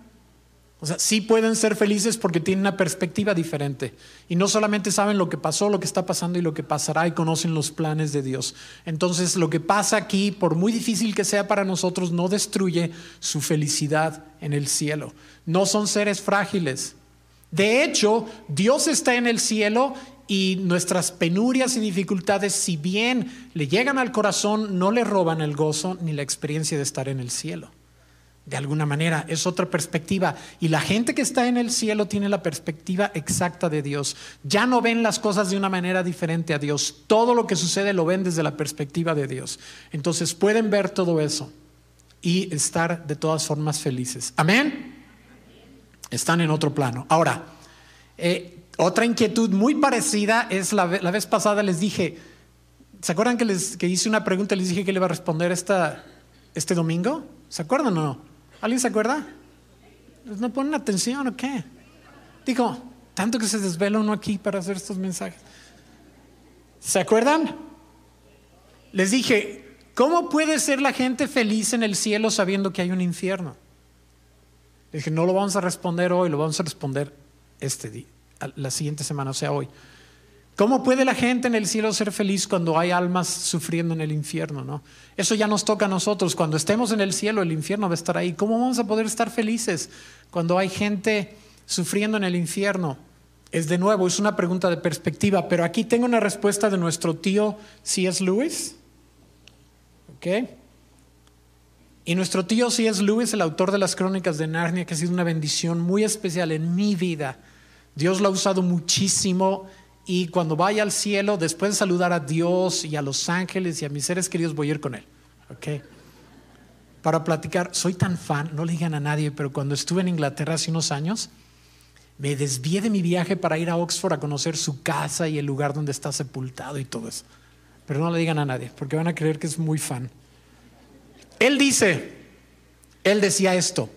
O sea, sí pueden ser felices porque tienen una perspectiva diferente. Y no solamente saben lo que pasó, lo que está pasando y lo que pasará y conocen los planes de Dios. Entonces, lo que pasa aquí, por muy difícil que sea para nosotros, no destruye su felicidad en el cielo. No son seres frágiles, de hecho, Dios está en el cielo y nuestras penurias y dificultades, si bien le llegan al corazón, no le roban el gozo ni la experiencia de estar en el cielo. De alguna manera, es otra perspectiva. Y la gente que está en el cielo tiene la perspectiva exacta de Dios. Ya no ven las cosas de una manera diferente a Dios. Todo lo que sucede lo ven desde la perspectiva de Dios. Entonces pueden ver todo eso y estar de todas formas felices. Amén. Están en otro plano. Ahora, eh, otra inquietud muy parecida es la, vez pasada les dije, ¿se acuerdan que, les, que hice una pregunta y les dije que le iba a responder esta, este domingo? ¿Se acuerdan o no? ¿Alguien se acuerda? ¿No ponen atención o qué? Digo, tanto que se desvela uno aquí para hacer estos mensajes. ¿Se acuerdan? Les dije, ¿cómo puede ser la gente feliz en el cielo sabiendo que hay un infierno? Dije, no lo vamos a responder hoy, lo vamos a responder este día, la siguiente semana, o sea, hoy. ¿Cómo puede la gente en el cielo ser feliz cuando hay almas sufriendo en el infierno? ¿no? Eso ya nos toca a nosotros. Cuando estemos en el cielo, el infierno va a estar ahí. ¿Cómo vamos a poder estar felices cuando hay gente sufriendo en el infierno? Es de nuevo, es una pregunta de perspectiva, pero aquí tengo una respuesta de nuestro tío C.S. Lewis. ¿Ok? Y nuestro tío C.S. Lewis, el autor de las crónicas de Narnia, que ha sido una bendición muy especial en mi vida. Dios lo ha usado muchísimo y cuando vaya al cielo, después de saludar a Dios y a los ángeles y a mis seres queridos, voy a ir con él. Para platicar, soy tan fan, no le digan a nadie, pero cuando estuve en Inglaterra hace unos años, me desvié de mi viaje para ir a Oxford a conocer su casa y el lugar donde está sepultado y todo eso. Pero no le digan a nadie, porque van a creer que es muy fan. Él dice, él decía esto,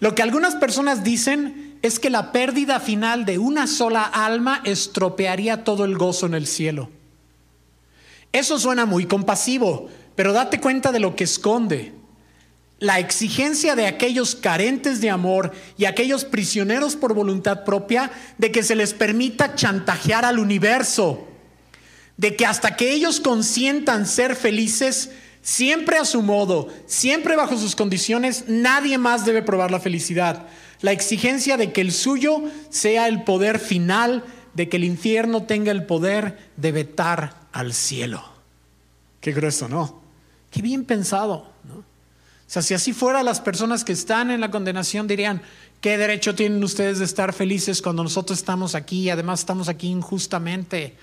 lo que algunas personas dicen es que la pérdida final de una sola alma estropearía todo el gozo en el cielo. Eso suena muy compasivo, pero date cuenta de lo que esconde. La exigencia de aquellos carentes de amor y aquellos prisioneros por voluntad propia de que se les permita chantajear al universo, de que hasta que ellos consientan ser felices, siempre a su modo, siempre bajo sus condiciones, nadie más debe probar la felicidad. La exigencia de que el suyo sea el poder final, de que el infierno tenga el poder de vetar al cielo. Qué grueso, ¿no? Qué bien pensado, ¿no? O sea, si así fuera, las personas que están en la condenación dirían, ¿qué derecho tienen ustedes de estar felices cuando nosotros estamos aquí? Además, estamos aquí injustamente.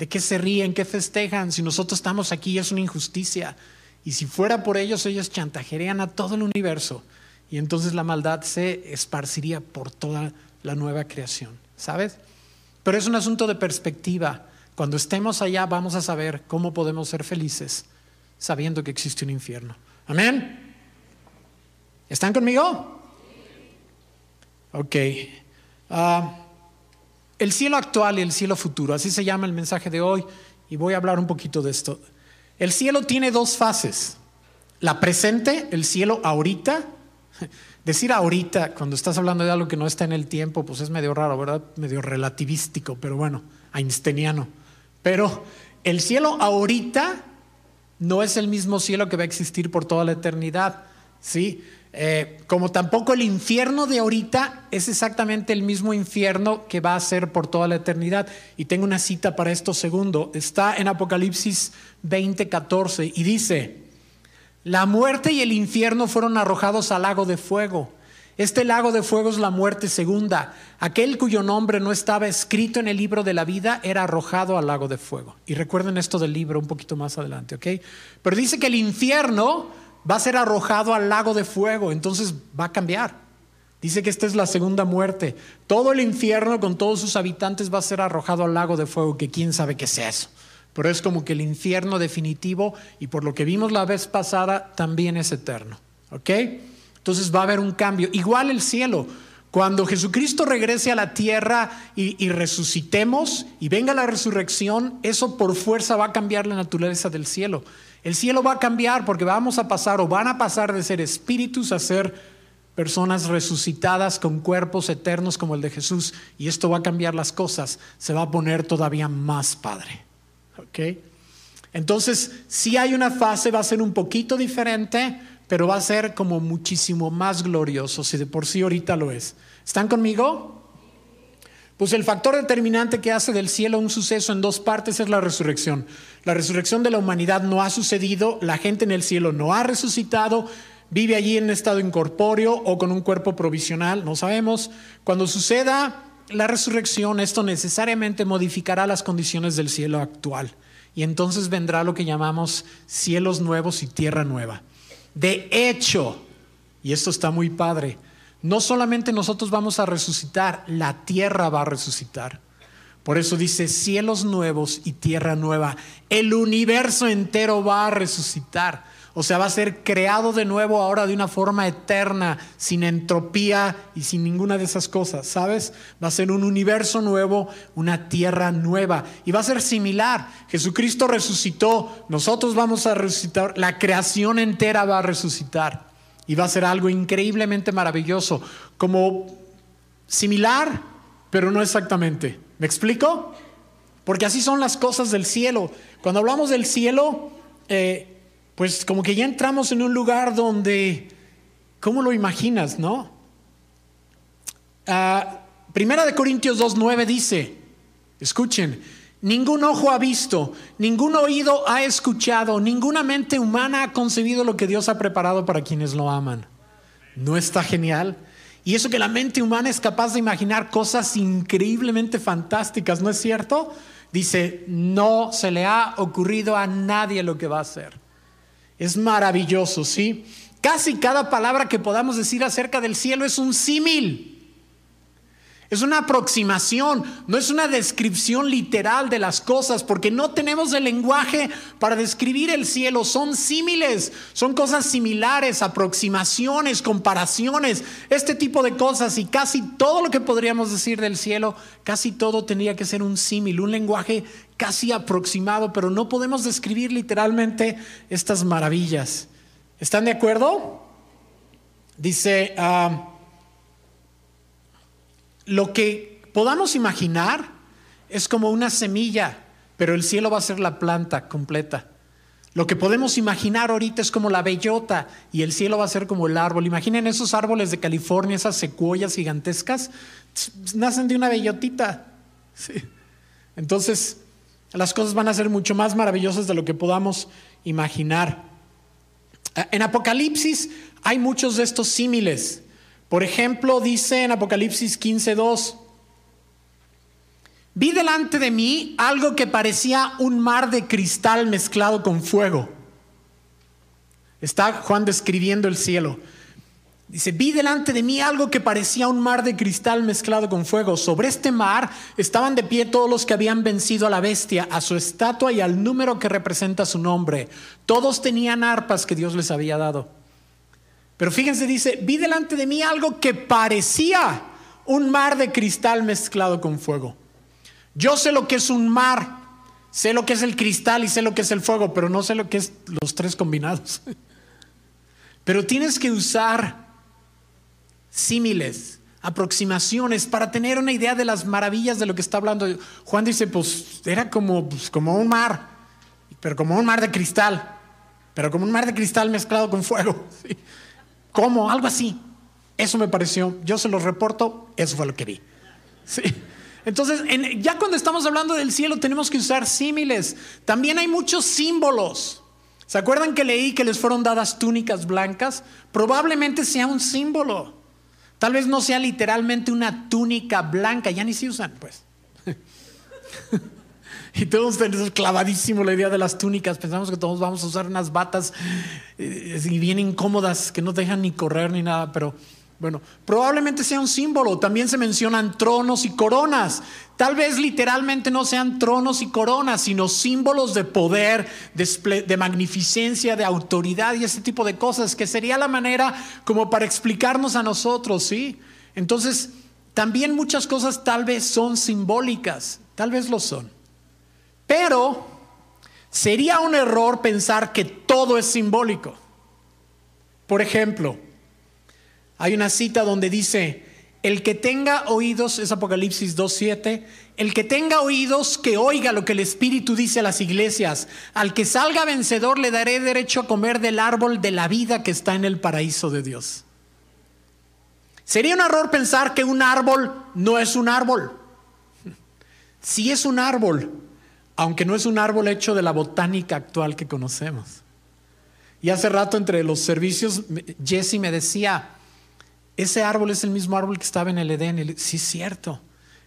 ¿De qué se ríen? ¿Qué festejan? Si nosotros estamos aquí es una injusticia. Y si fuera por ellos, ellos chantajerían a todo el universo. Y entonces la maldad se esparciría por toda la nueva creación. ¿Sabes? Pero es un asunto de perspectiva. Cuando estemos allá vamos a saber cómo podemos ser felices sabiendo que existe un infierno. Amén. ¿Están conmigo? Ok. Ah, el cielo actual y el cielo futuro, así se llama el mensaje de hoy, y voy a hablar un poquito de esto. El cielo tiene dos fases. La presente, el cielo ahorita. [laughs] Decir ahorita, cuando estás hablando de algo que no está en el tiempo, pues es medio raro, ¿verdad? Medio relativístico, pero bueno, einsteiniano. Pero el cielo ahorita no es el mismo cielo que va a existir por toda la eternidad, ¿sí? Eh, como tampoco el infierno de ahorita es exactamente el mismo infierno que va a ser por toda la eternidad. Y tengo una cita para esto segundo. Está en Apocalipsis 20, 14 y dice, la muerte y el infierno fueron arrojados al lago de fuego. Este lago de fuego es la muerte segunda. Aquel cuyo nombre no estaba escrito en el libro de la vida era arrojado al lago de fuego. Y recuerden esto del libro un poquito más adelante, ¿ok? Pero dice que el infierno va a ser arrojado al lago de fuego, entonces va a cambiar. Dice que esta es la segunda muerte. Todo el infierno con todos sus habitantes va a ser arrojado al lago de fuego, que quién sabe qué es eso. Pero es como que el infierno definitivo y por lo que vimos la vez pasada también es eterno. ¿Ok? Entonces va a haber un cambio. Igual el cielo. Cuando Jesucristo regrese a la tierra y, y, resucitemos y venga la resurrección, eso por fuerza va a cambiar la naturaleza del cielo. El cielo va a cambiar porque vamos a pasar o van a pasar de ser espíritus a ser personas resucitadas con cuerpos eternos como el de Jesús. Y esto va a cambiar las cosas. Se va a poner todavía más padre. ¿Ok? Entonces, si hay una fase, va a ser un poquito diferente, pero va a ser como muchísimo más glorioso, si de por sí ahorita lo es. ¿Están conmigo? Pues el factor determinante que hace del cielo un suceso en dos partes es la resurrección. La resurrección de la humanidad no ha sucedido, la gente en el cielo no ha resucitado, vive allí en estado incorpóreo o con un cuerpo provisional, no sabemos. Cuando suceda la resurrección, esto necesariamente modificará las condiciones del cielo actual. Y entonces vendrá lo que llamamos cielos nuevos y tierra nueva. De hecho, y esto está muy padre, no solamente nosotros vamos a resucitar, la tierra va a resucitar. Por eso dice cielos nuevos y tierra nueva. El universo entero va a resucitar. O sea, va a ser creado de nuevo ahora de una forma eterna, sin entropía y sin ninguna de esas cosas, ¿sabes? Va a ser un universo nuevo, una tierra nueva. Y va a ser similar. Jesucristo resucitó, nosotros vamos a resucitar, la creación entera va a resucitar. Y va a ser algo increíblemente maravilloso, como similar, pero no exactamente. ¿Me explico? Porque así son las cosas del cielo. Cuando hablamos del cielo, eh, pues como que ya entramos en un lugar donde, ¿cómo lo imaginas, no? Uh, Primera de Corintios 2.9 dice, escuchen, ningún ojo ha visto, ningún oído ha escuchado, ninguna mente humana ha concebido lo que Dios ha preparado para quienes lo aman. ¿No está genial? Y eso que la mente humana es capaz de imaginar cosas increíblemente fantásticas, ¿no es cierto? Dice, no se le ha ocurrido a nadie lo que va a hacer. Es maravilloso, ¿sí? Casi cada palabra que podamos decir acerca del cielo es un símil. Es una aproximación, no es una descripción literal de las cosas, porque no tenemos el lenguaje para describir el cielo. Son símiles, son cosas similares, aproximaciones, comparaciones, este tipo de cosas. Y casi todo lo que podríamos decir del cielo, casi todo tendría que ser un símil, un lenguaje casi aproximado, pero no podemos describir literalmente estas maravillas. ¿Están de acuerdo? Dice... Uh, lo que podamos imaginar es como una semilla, pero el cielo va a ser la planta completa. Lo que podemos imaginar ahorita es como la bellota y el cielo va a ser como el árbol. Imaginen esos árboles de California, esas secuoyas gigantescas, nacen de una bellotita. Entonces, las cosas van a ser mucho más maravillosas de lo que podamos imaginar. En Apocalipsis hay muchos de estos símiles. Por ejemplo, dice en Apocalipsis 15:2, vi delante de mí algo que parecía un mar de cristal mezclado con fuego. Está Juan describiendo el cielo. Dice, vi delante de mí algo que parecía un mar de cristal mezclado con fuego. Sobre este mar estaban de pie todos los que habían vencido a la bestia, a su estatua y al número que representa su nombre. Todos tenían arpas que Dios les había dado. Pero fíjense, dice, vi delante de mí algo que parecía un mar de cristal mezclado con fuego. Yo sé lo que es un mar, sé lo que es el cristal y sé lo que es el fuego, pero no sé lo que es los tres combinados. [laughs] Pero tienes que usar símiles, aproximaciones para tener una idea de las maravillas de lo que está hablando. Juan dice, pues era como, pues, como un mar, pero como un mar de cristal, pero como un mar de cristal mezclado con fuego. [laughs] ¿Cómo? Algo así. Eso me pareció, yo se los reporto, eso fue lo que vi. Sí. Entonces, ya cuando estamos hablando del cielo tenemos que usar símiles. También hay muchos símbolos. ¿Se acuerdan que leí que les fueron dadas túnicas blancas? Probablemente sea un símbolo. Tal vez no sea literalmente una túnica blanca, ya ni se usan, pues. [laughs] y todos tenemos clavadísimo la idea de las túnicas. Pensamos que todos vamos a usar unas batas eh, y bien incómodas que no dejan ni correr ni nada, pero bueno, probablemente sea un símbolo. También se mencionan tronos y coronas. Tal vez literalmente no sean tronos y coronas, sino símbolos de poder, de, magnificencia, de autoridad y ese tipo de cosas, que sería la manera como para explicarnos a nosotros, ¿sí? Entonces, también muchas cosas tal vez son simbólicas, tal vez lo son. Pero sería un error pensar que todo es simbólico. Por ejemplo, hay una cita donde dice, el que tenga oídos, es Apocalipsis 2.7, el que tenga oídos, que oiga lo que el Espíritu dice a las iglesias. Al que salga vencedor le daré derecho a comer del árbol de la vida que está en el paraíso de Dios. Sería un error pensar que un árbol no es un árbol. Si es un árbol, aunque no es un árbol hecho de la botánica actual que conocemos. Y hace rato entre los servicios, Jesse me decía, ese árbol es el mismo árbol que estaba en el Edén. Sí, es cierto.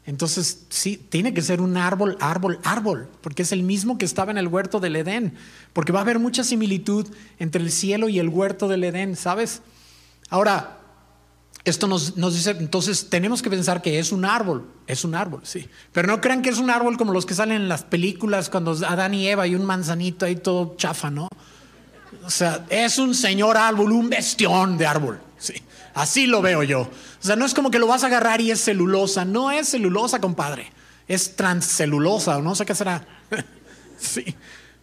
Entonces, sí, tiene que ser un árbol, árbol, árbol, porque es el mismo que estaba en el huerto del Edén, porque va a haber mucha similitud entre el cielo y el huerto del Edén, ¿sabes? Ahora, esto nos, nos, dice, entonces tenemos que pensar que es un árbol, es un árbol, sí. Pero no crean que es un árbol como los que salen en las películas cuando Adán y Eva y un manzanito ahí todo chafa, ¿no? O sea, es un señor árbol, un bestión de árbol, sí. Así lo veo yo. O sea, no es como que lo vas a agarrar y es celulosa. No es celulosa, compadre. Es transcelulosa, no sé qué será. [laughs] sí.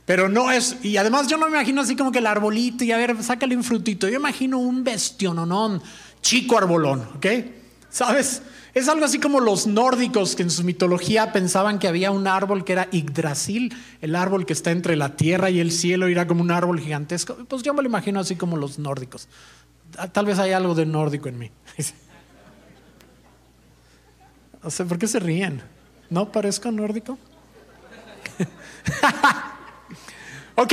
Pero no es, y además yo no me imagino así como que el arbolito y a ver, sácale un frutito. Yo imagino un bestiononón, chico arbolón, ¿ok? ¿Sabes? Es algo así como los nórdicos que en su mitología pensaban que había un árbol que era Yggdrasil, el árbol que está entre la tierra y el cielo, era como un árbol gigantesco. Pues yo me lo imagino así como los nórdicos. Ah, tal vez hay algo de nórdico en mí. [laughs] O sea, ¿por qué se ríen? ¿No parezco nórdico? [laughs] ok,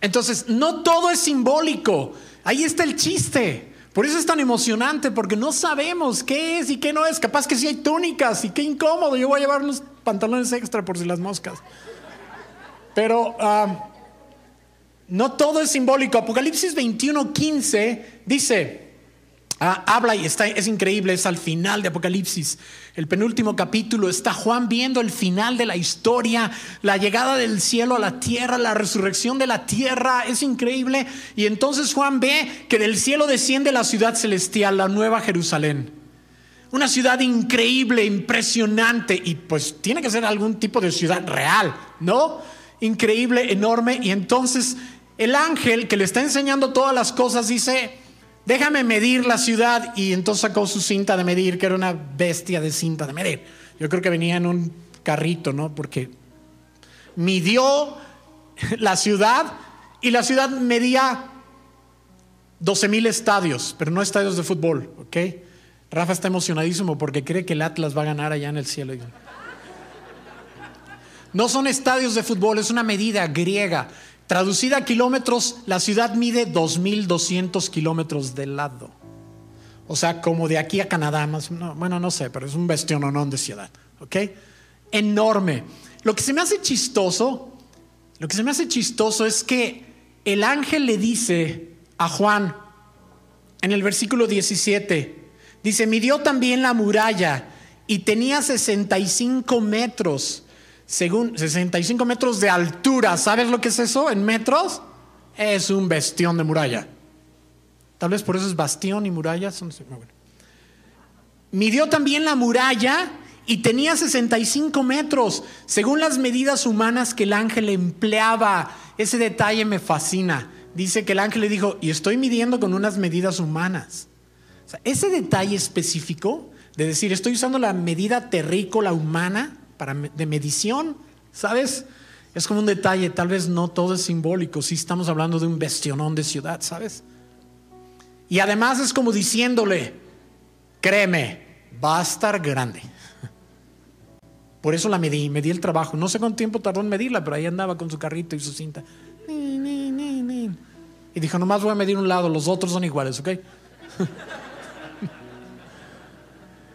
entonces no todo es simbólico. Ahí está el chiste. Por eso es tan emocionante, porque no sabemos qué es y qué no es. Capaz que sí hay túnicas y qué incómodo. Yo voy a llevar unos pantalones extra por si las moscas. Pero ah, no todo es simbólico. Apocalipsis 21, 15 dice, ah, habla y está, es increíble, es al final de Apocalipsis, el penúltimo capítulo, está Juan viendo el final de la historia, la llegada del cielo a la tierra, la resurrección de la tierra, es increíble. Y entonces Juan ve que del cielo desciende la ciudad celestial, la nueva Jerusalén. Una ciudad increíble, impresionante, y pues tiene que ser algún tipo de ciudad real, ¿no? Increíble, enorme, y entonces el ángel que le está enseñando todas las cosas dice, déjame medir la ciudad y entonces sacó su cinta de medir, que era una bestia de cinta de medir. Yo creo que venía en un carrito, ¿no? Porque midió la ciudad y la ciudad medía 12 mil estadios, pero no estadios de fútbol, ¿ok? Rafa está emocionadísimo porque cree que el Atlas va a ganar allá en el cielo. No son estadios de fútbol, es una medida griega. Traducida a kilómetros, la ciudad mide 2.200 kilómetros de lado. O sea, como de aquí a Canadá, más, bueno, no sé, pero es un bestiononón de ciudad. ¿Ok? Enorme. Lo que se me hace chistoso, lo que se me hace chistoso es que el ángel le dice a Juan en el versículo 17, dice, midió también la muralla y tenía 65 metros según 65 metros de altura. ¿Sabes lo que es eso en metros? Es un bastión de muralla. Tal vez por eso es bastión y muralla. Son, Midió también la muralla y tenía 65 metros, según las medidas humanas que el ángel empleaba. Ese detalle me fascina. Dice que el ángel le dijo, y estoy midiendo con unas medidas humanas. ese detalle específico de decir, estoy usando la medida terrícola humana para, de medición, ¿sabes? Es como un detalle, tal vez no todo es simbólico, si estamos hablando de un bestionón de ciudad, ¿sabes? Y además es como diciéndole, créeme, va a estar grande. Por eso la medí, medí el trabajo. No sé cuánto tiempo tardó en medirla, pero ahí andaba con su carrito y su cinta. Y dijo, nomás voy a medir un lado, los otros son iguales, ¿ok?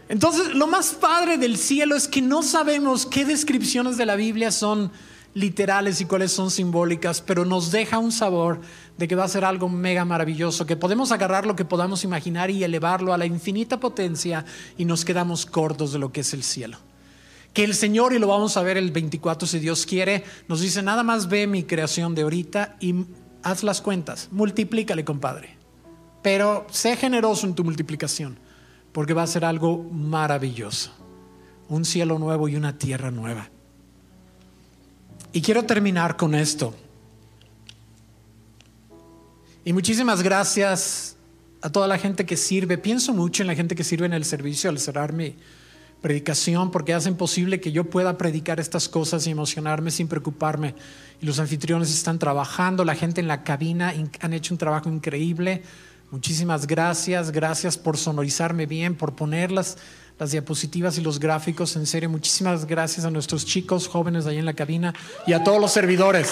Entonces, lo más padre del cielo es que no sabemos qué descripciones de la Biblia son literales y cuáles son simbólicas, pero nos deja un sabor de que va a ser algo mega maravilloso, que podemos agarrar lo que podamos imaginar y elevarlo a la infinita potencia y nos quedamos cortos de lo que es el cielo. Que el Señor, y lo vamos a ver el 24 si Dios quiere, nos dice, nada más ve mi creación de ahorita y haz las cuentas, multiplícale, compadre. Pero sé generoso en tu multiplicación porque va a ser algo maravilloso. Un cielo nuevo y una tierra nueva. Y quiero terminar con esto. Y muchísimas gracias a toda la gente que sirve. Pienso mucho en la gente que sirve en el servicio al cerrar mi predicación porque hacen posible que yo pueda predicar estas cosas y emocionarme sin preocuparme. Y los anfitriones están trabajando, la gente en la cabina han hecho un trabajo increíble. Muchísimas gracias, gracias por sonorizarme bien, por poner las, diapositivas y los gráficos. En serio, muchísimas gracias a nuestros chicos jóvenes ahí en la cabina y a todos los servidores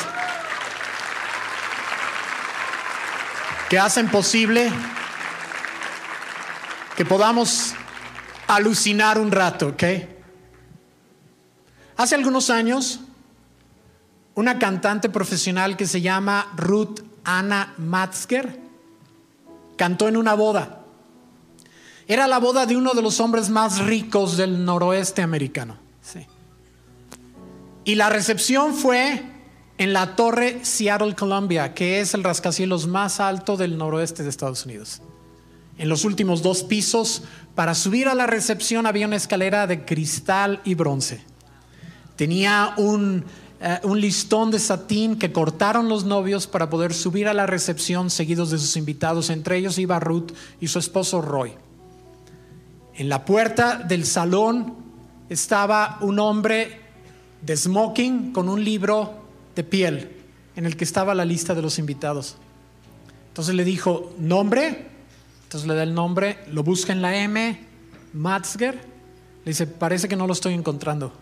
que hacen posible que podamos alucinar un rato, ¿ok? Hace algunos años, una cantante profesional que se llama Ruth Anna Matzker, cantó en una boda. Era la boda de uno de los hombres más ricos del noroeste americano. Y la recepción fue en la torre Seattle, Columbia, que es el rascacielos más alto del noroeste de Estados Unidos. En los últimos dos pisos, para subir a la recepción había una escalera de cristal y bronce. Tenía un eh, un listón de satín que cortaron los novios para poder subir a la recepción seguidos de sus invitados. Entre ellos iba Ruth y su esposo Roy. En la puerta del salón estaba un hombre de smoking con un libro de piel en el que estaba la lista de los invitados. Entonces le dijo, nombre, entonces le da el nombre, lo busca en la M, Matzger, le dice, parece que no lo estoy encontrando.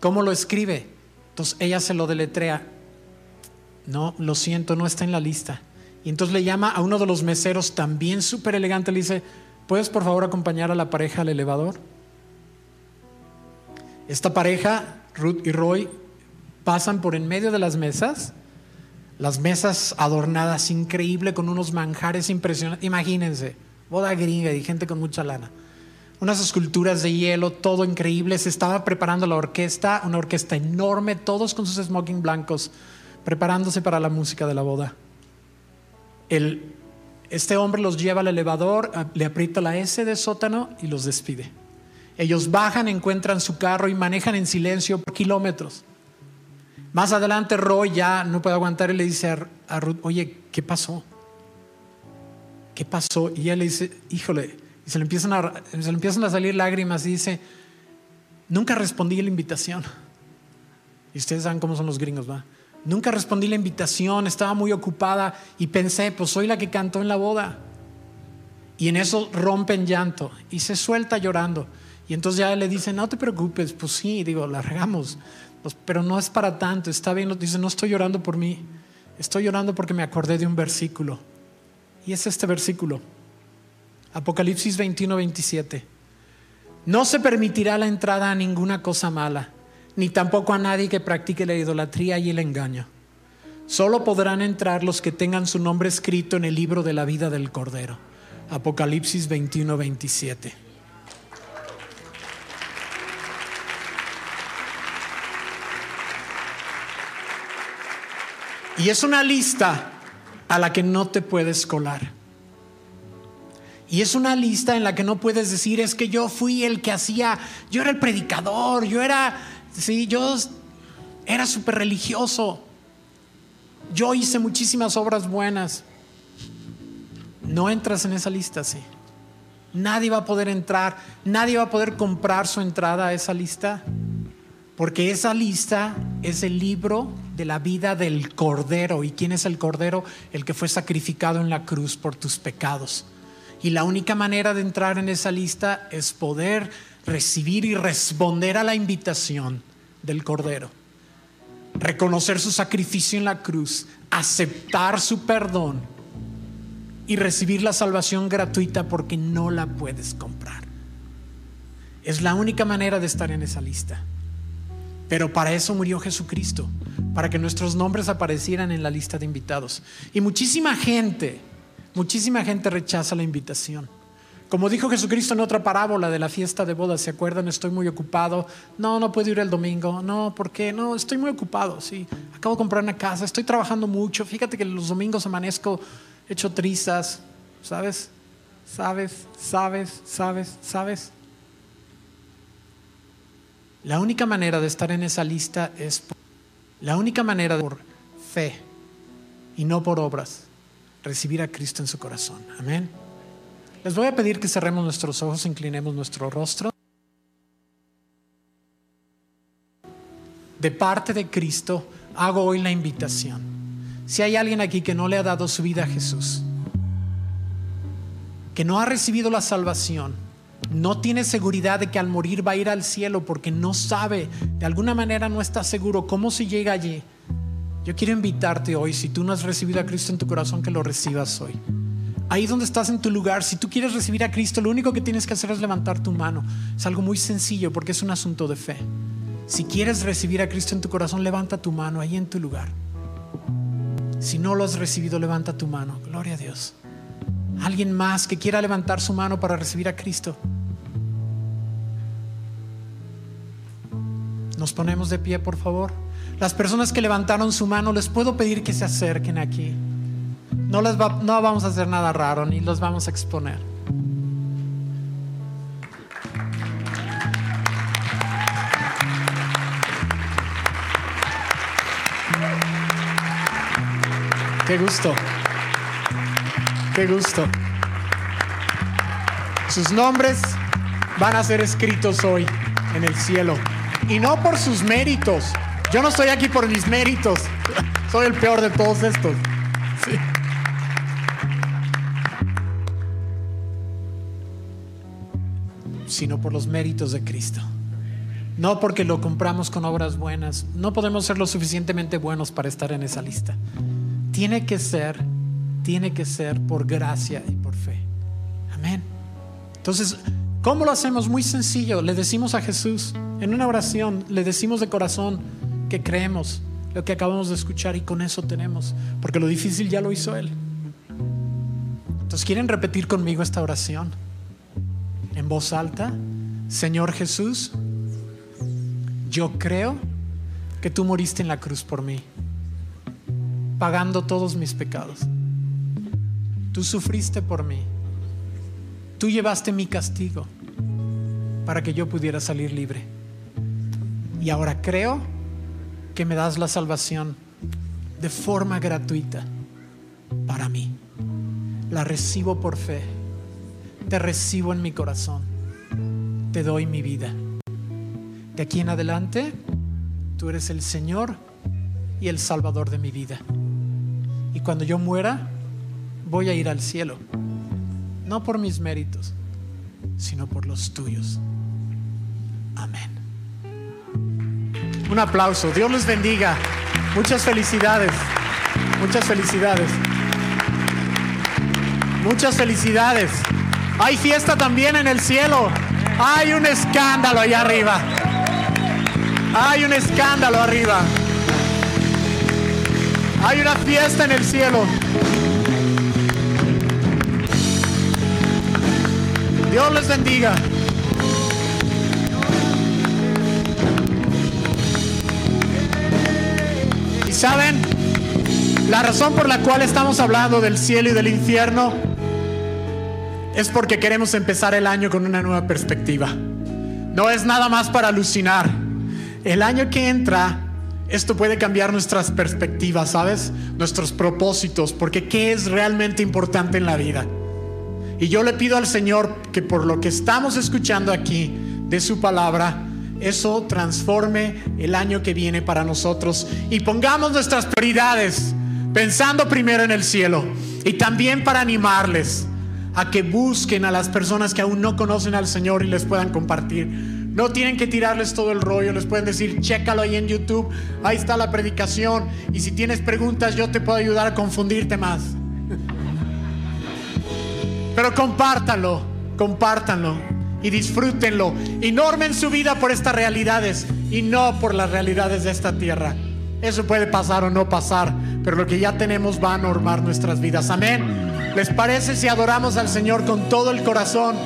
¿Cómo lo escribe? Entonces ella se lo deletrea. No, lo siento, no está en la lista. Y entonces le llama a uno de los meseros también súper elegante, le dice, ¿puedes por favor acompañar a la pareja al elevador? Esta pareja, Ruth y Roy, pasan por en medio de las mesas, las mesas adornadas increíble con unos manjares impresionantes. Imagínense, boda gringa y gente con mucha lana unas esculturas de hielo, todo increíble. Se estaba preparando la orquesta, una orquesta enorme, todos con sus smoking blancos, preparándose para la música de la boda. El, este hombre los lleva al elevador, le aprieta la S de sótano y los despide. Ellos bajan, encuentran su carro y manejan en silencio por kilómetros. Más adelante Roy ya no puede aguantar y le dice a, a Ruth, oye, ¿qué pasó? ¿Qué pasó? Y ella le dice, híjole, y se le empiezan a, se le empiezan a salir lágrimas y dice, nunca respondí la invitación. Y ustedes saben cómo son los gringos, ¿va? Nunca respondí la invitación, estaba muy ocupada y pensé, pues soy la que cantó en la boda. Y en eso rompe en llanto y se suelta llorando. Y entonces ya le dice, no te preocupes, pues sí, digo, la regamos, pues, pero no es para tanto, está bien, dice, no estoy llorando por mí, estoy llorando porque me acordé de un versículo. Y es este versículo. Apocalipsis 21, 27. No se permitirá la entrada a ninguna cosa mala, ni tampoco a nadie que practique la idolatría y el engaño. Solo podrán entrar los que tengan su nombre escrito en el libro de la vida del Cordero. Apocalipsis 21, 27. Y es una lista a la que no te puedes colar. Y es una lista en la que no puedes decir, es que yo fui el que hacía, yo era el predicador, yo era, sí, yo era súper religioso, yo hice muchísimas obras buenas. No entras en esa lista, sí. Nadie va a poder entrar, nadie va a poder comprar su entrada a esa lista, porque esa lista es el libro de la vida del Cordero. ¿Y quién es el Cordero? El que fue sacrificado en la cruz por tus pecados. Y la única manera de entrar en esa lista es poder recibir y responder a la invitación del Cordero. Reconocer su sacrificio en la cruz, aceptar su perdón y recibir la salvación gratuita porque no la puedes comprar. Es la única manera de estar en esa lista. Pero para eso murió Jesucristo, para que nuestros nombres aparecieran en la lista de invitados. Y muchísima gente Muchísima gente rechaza la invitación. Como dijo Jesucristo en otra parábola de la fiesta de bodas, ¿se acuerdan? Estoy muy ocupado. No, no puedo ir el domingo. No, ¿por qué? No, estoy muy ocupado. Sí, acabo de comprar una casa. Estoy trabajando mucho. Fíjate que los domingos amanezco hecho trizas. ¿Sabes? ¿Sabes? ¿Sabes? ¿Sabes? ¿Sabes? La única manera de estar en esa lista es la única manera por fe y no por obras recibir a Cristo en su corazón. Amén. Les voy a pedir que cerremos nuestros ojos, inclinemos nuestro rostro. De parte de Cristo hago hoy la invitación. Si hay alguien aquí que no le ha dado su vida a Jesús, que no ha recibido la salvación, no tiene seguridad de que al morir va a ir al cielo porque no sabe, de alguna manera no está seguro cómo se llega allí, yo quiero invitarte hoy, si tú no has recibido a Cristo en tu corazón, que lo recibas hoy. Ahí donde estás en tu lugar, si tú quieres recibir a Cristo, lo único que tienes que hacer es levantar tu mano. Es algo muy sencillo porque es un asunto de fe. Si quieres recibir a Cristo en tu corazón, levanta tu mano ahí en tu lugar. Si no lo has recibido, levanta tu mano. Gloria a Dios. Alguien más que quiera levantar su mano para recibir a Cristo. Nos ponemos de pie, por favor. Las personas que levantaron su mano, les puedo pedir que se acerquen aquí. No, les no vamos a hacer nada raro ni los vamos a exponer. Qué gusto. Qué gusto. Sus nombres van a ser escritos hoy en el cielo. Y no por sus méritos, yo no estoy aquí por mis méritos. Soy el peor de todos estos. Sino por los méritos de Cristo. No porque lo compramos con obras buenas. No podemos ser lo suficientemente buenos para estar en esa lista. Tiene que ser, tiene que ser por gracia y por fe. Amén. Entonces, ¿cómo lo hacemos? Muy sencillo. Le decimos a Jesús en una oración, le decimos de corazón, que creemos, lo que acabamos de escuchar y con eso tenemos, porque lo difícil ya lo hizo Él. Entonces, ¿quieren repetir conmigo esta oración? En voz alta, Señor Jesús, yo creo que tú moriste en la cruz por mí, pagando todos mis pecados. Tú sufriste por mí. Tú llevaste mi castigo para que yo pudiera salir libre. Y ahora creo que me das la salvación de forma gratuita para mí. La recibo por fe. Te recibo en mi corazón. Te doy mi vida. De aquí en adelante, tú eres el Señor y el Salvador de mi vida. Y cuando yo muera, voy a ir al cielo. No por mis méritos, sino por los tuyos. Amén. Un aplauso. Dios les bendiga. Muchas felicidades. Muchas felicidades. Muchas felicidades. Hay fiesta también en el cielo. Hay un escándalo allá arriba. Hay un escándalo arriba. Hay una fiesta en el cielo. Dios les bendiga. ¿Saben? La razón por la cual estamos hablando del cielo y del infierno es porque queremos empezar el año con una nueva perspectiva. No es nada más para alucinar. El año que entra, esto puede cambiar nuestras perspectivas, ¿sabes? Nuestros propósitos, porque ¿qué es realmente importante en la vida? Y yo le pido al Señor que por lo que estamos escuchando aquí de su palabra, eso transforme el año que viene para nosotros y pongamos nuestras prioridades pensando primero en el cielo y también para animarles a que busquen a las personas que aún no conocen al Señor y les puedan compartir. No tienen que tirarles todo el rollo, les pueden decir, chécalo ahí en YouTube, ahí está la predicación y si tienes preguntas yo te puedo ayudar a confundirte más. [laughs] Pero compártanlo, compártanlo y disfrútenlo y normen su vida por estas realidades y no por las realidades de esta tierra. Eso puede pasar o no pasar, pero lo que ya tenemos va a normar nuestras vidas. Amén. ¿Les parece si adoramos al Señor con todo el corazón?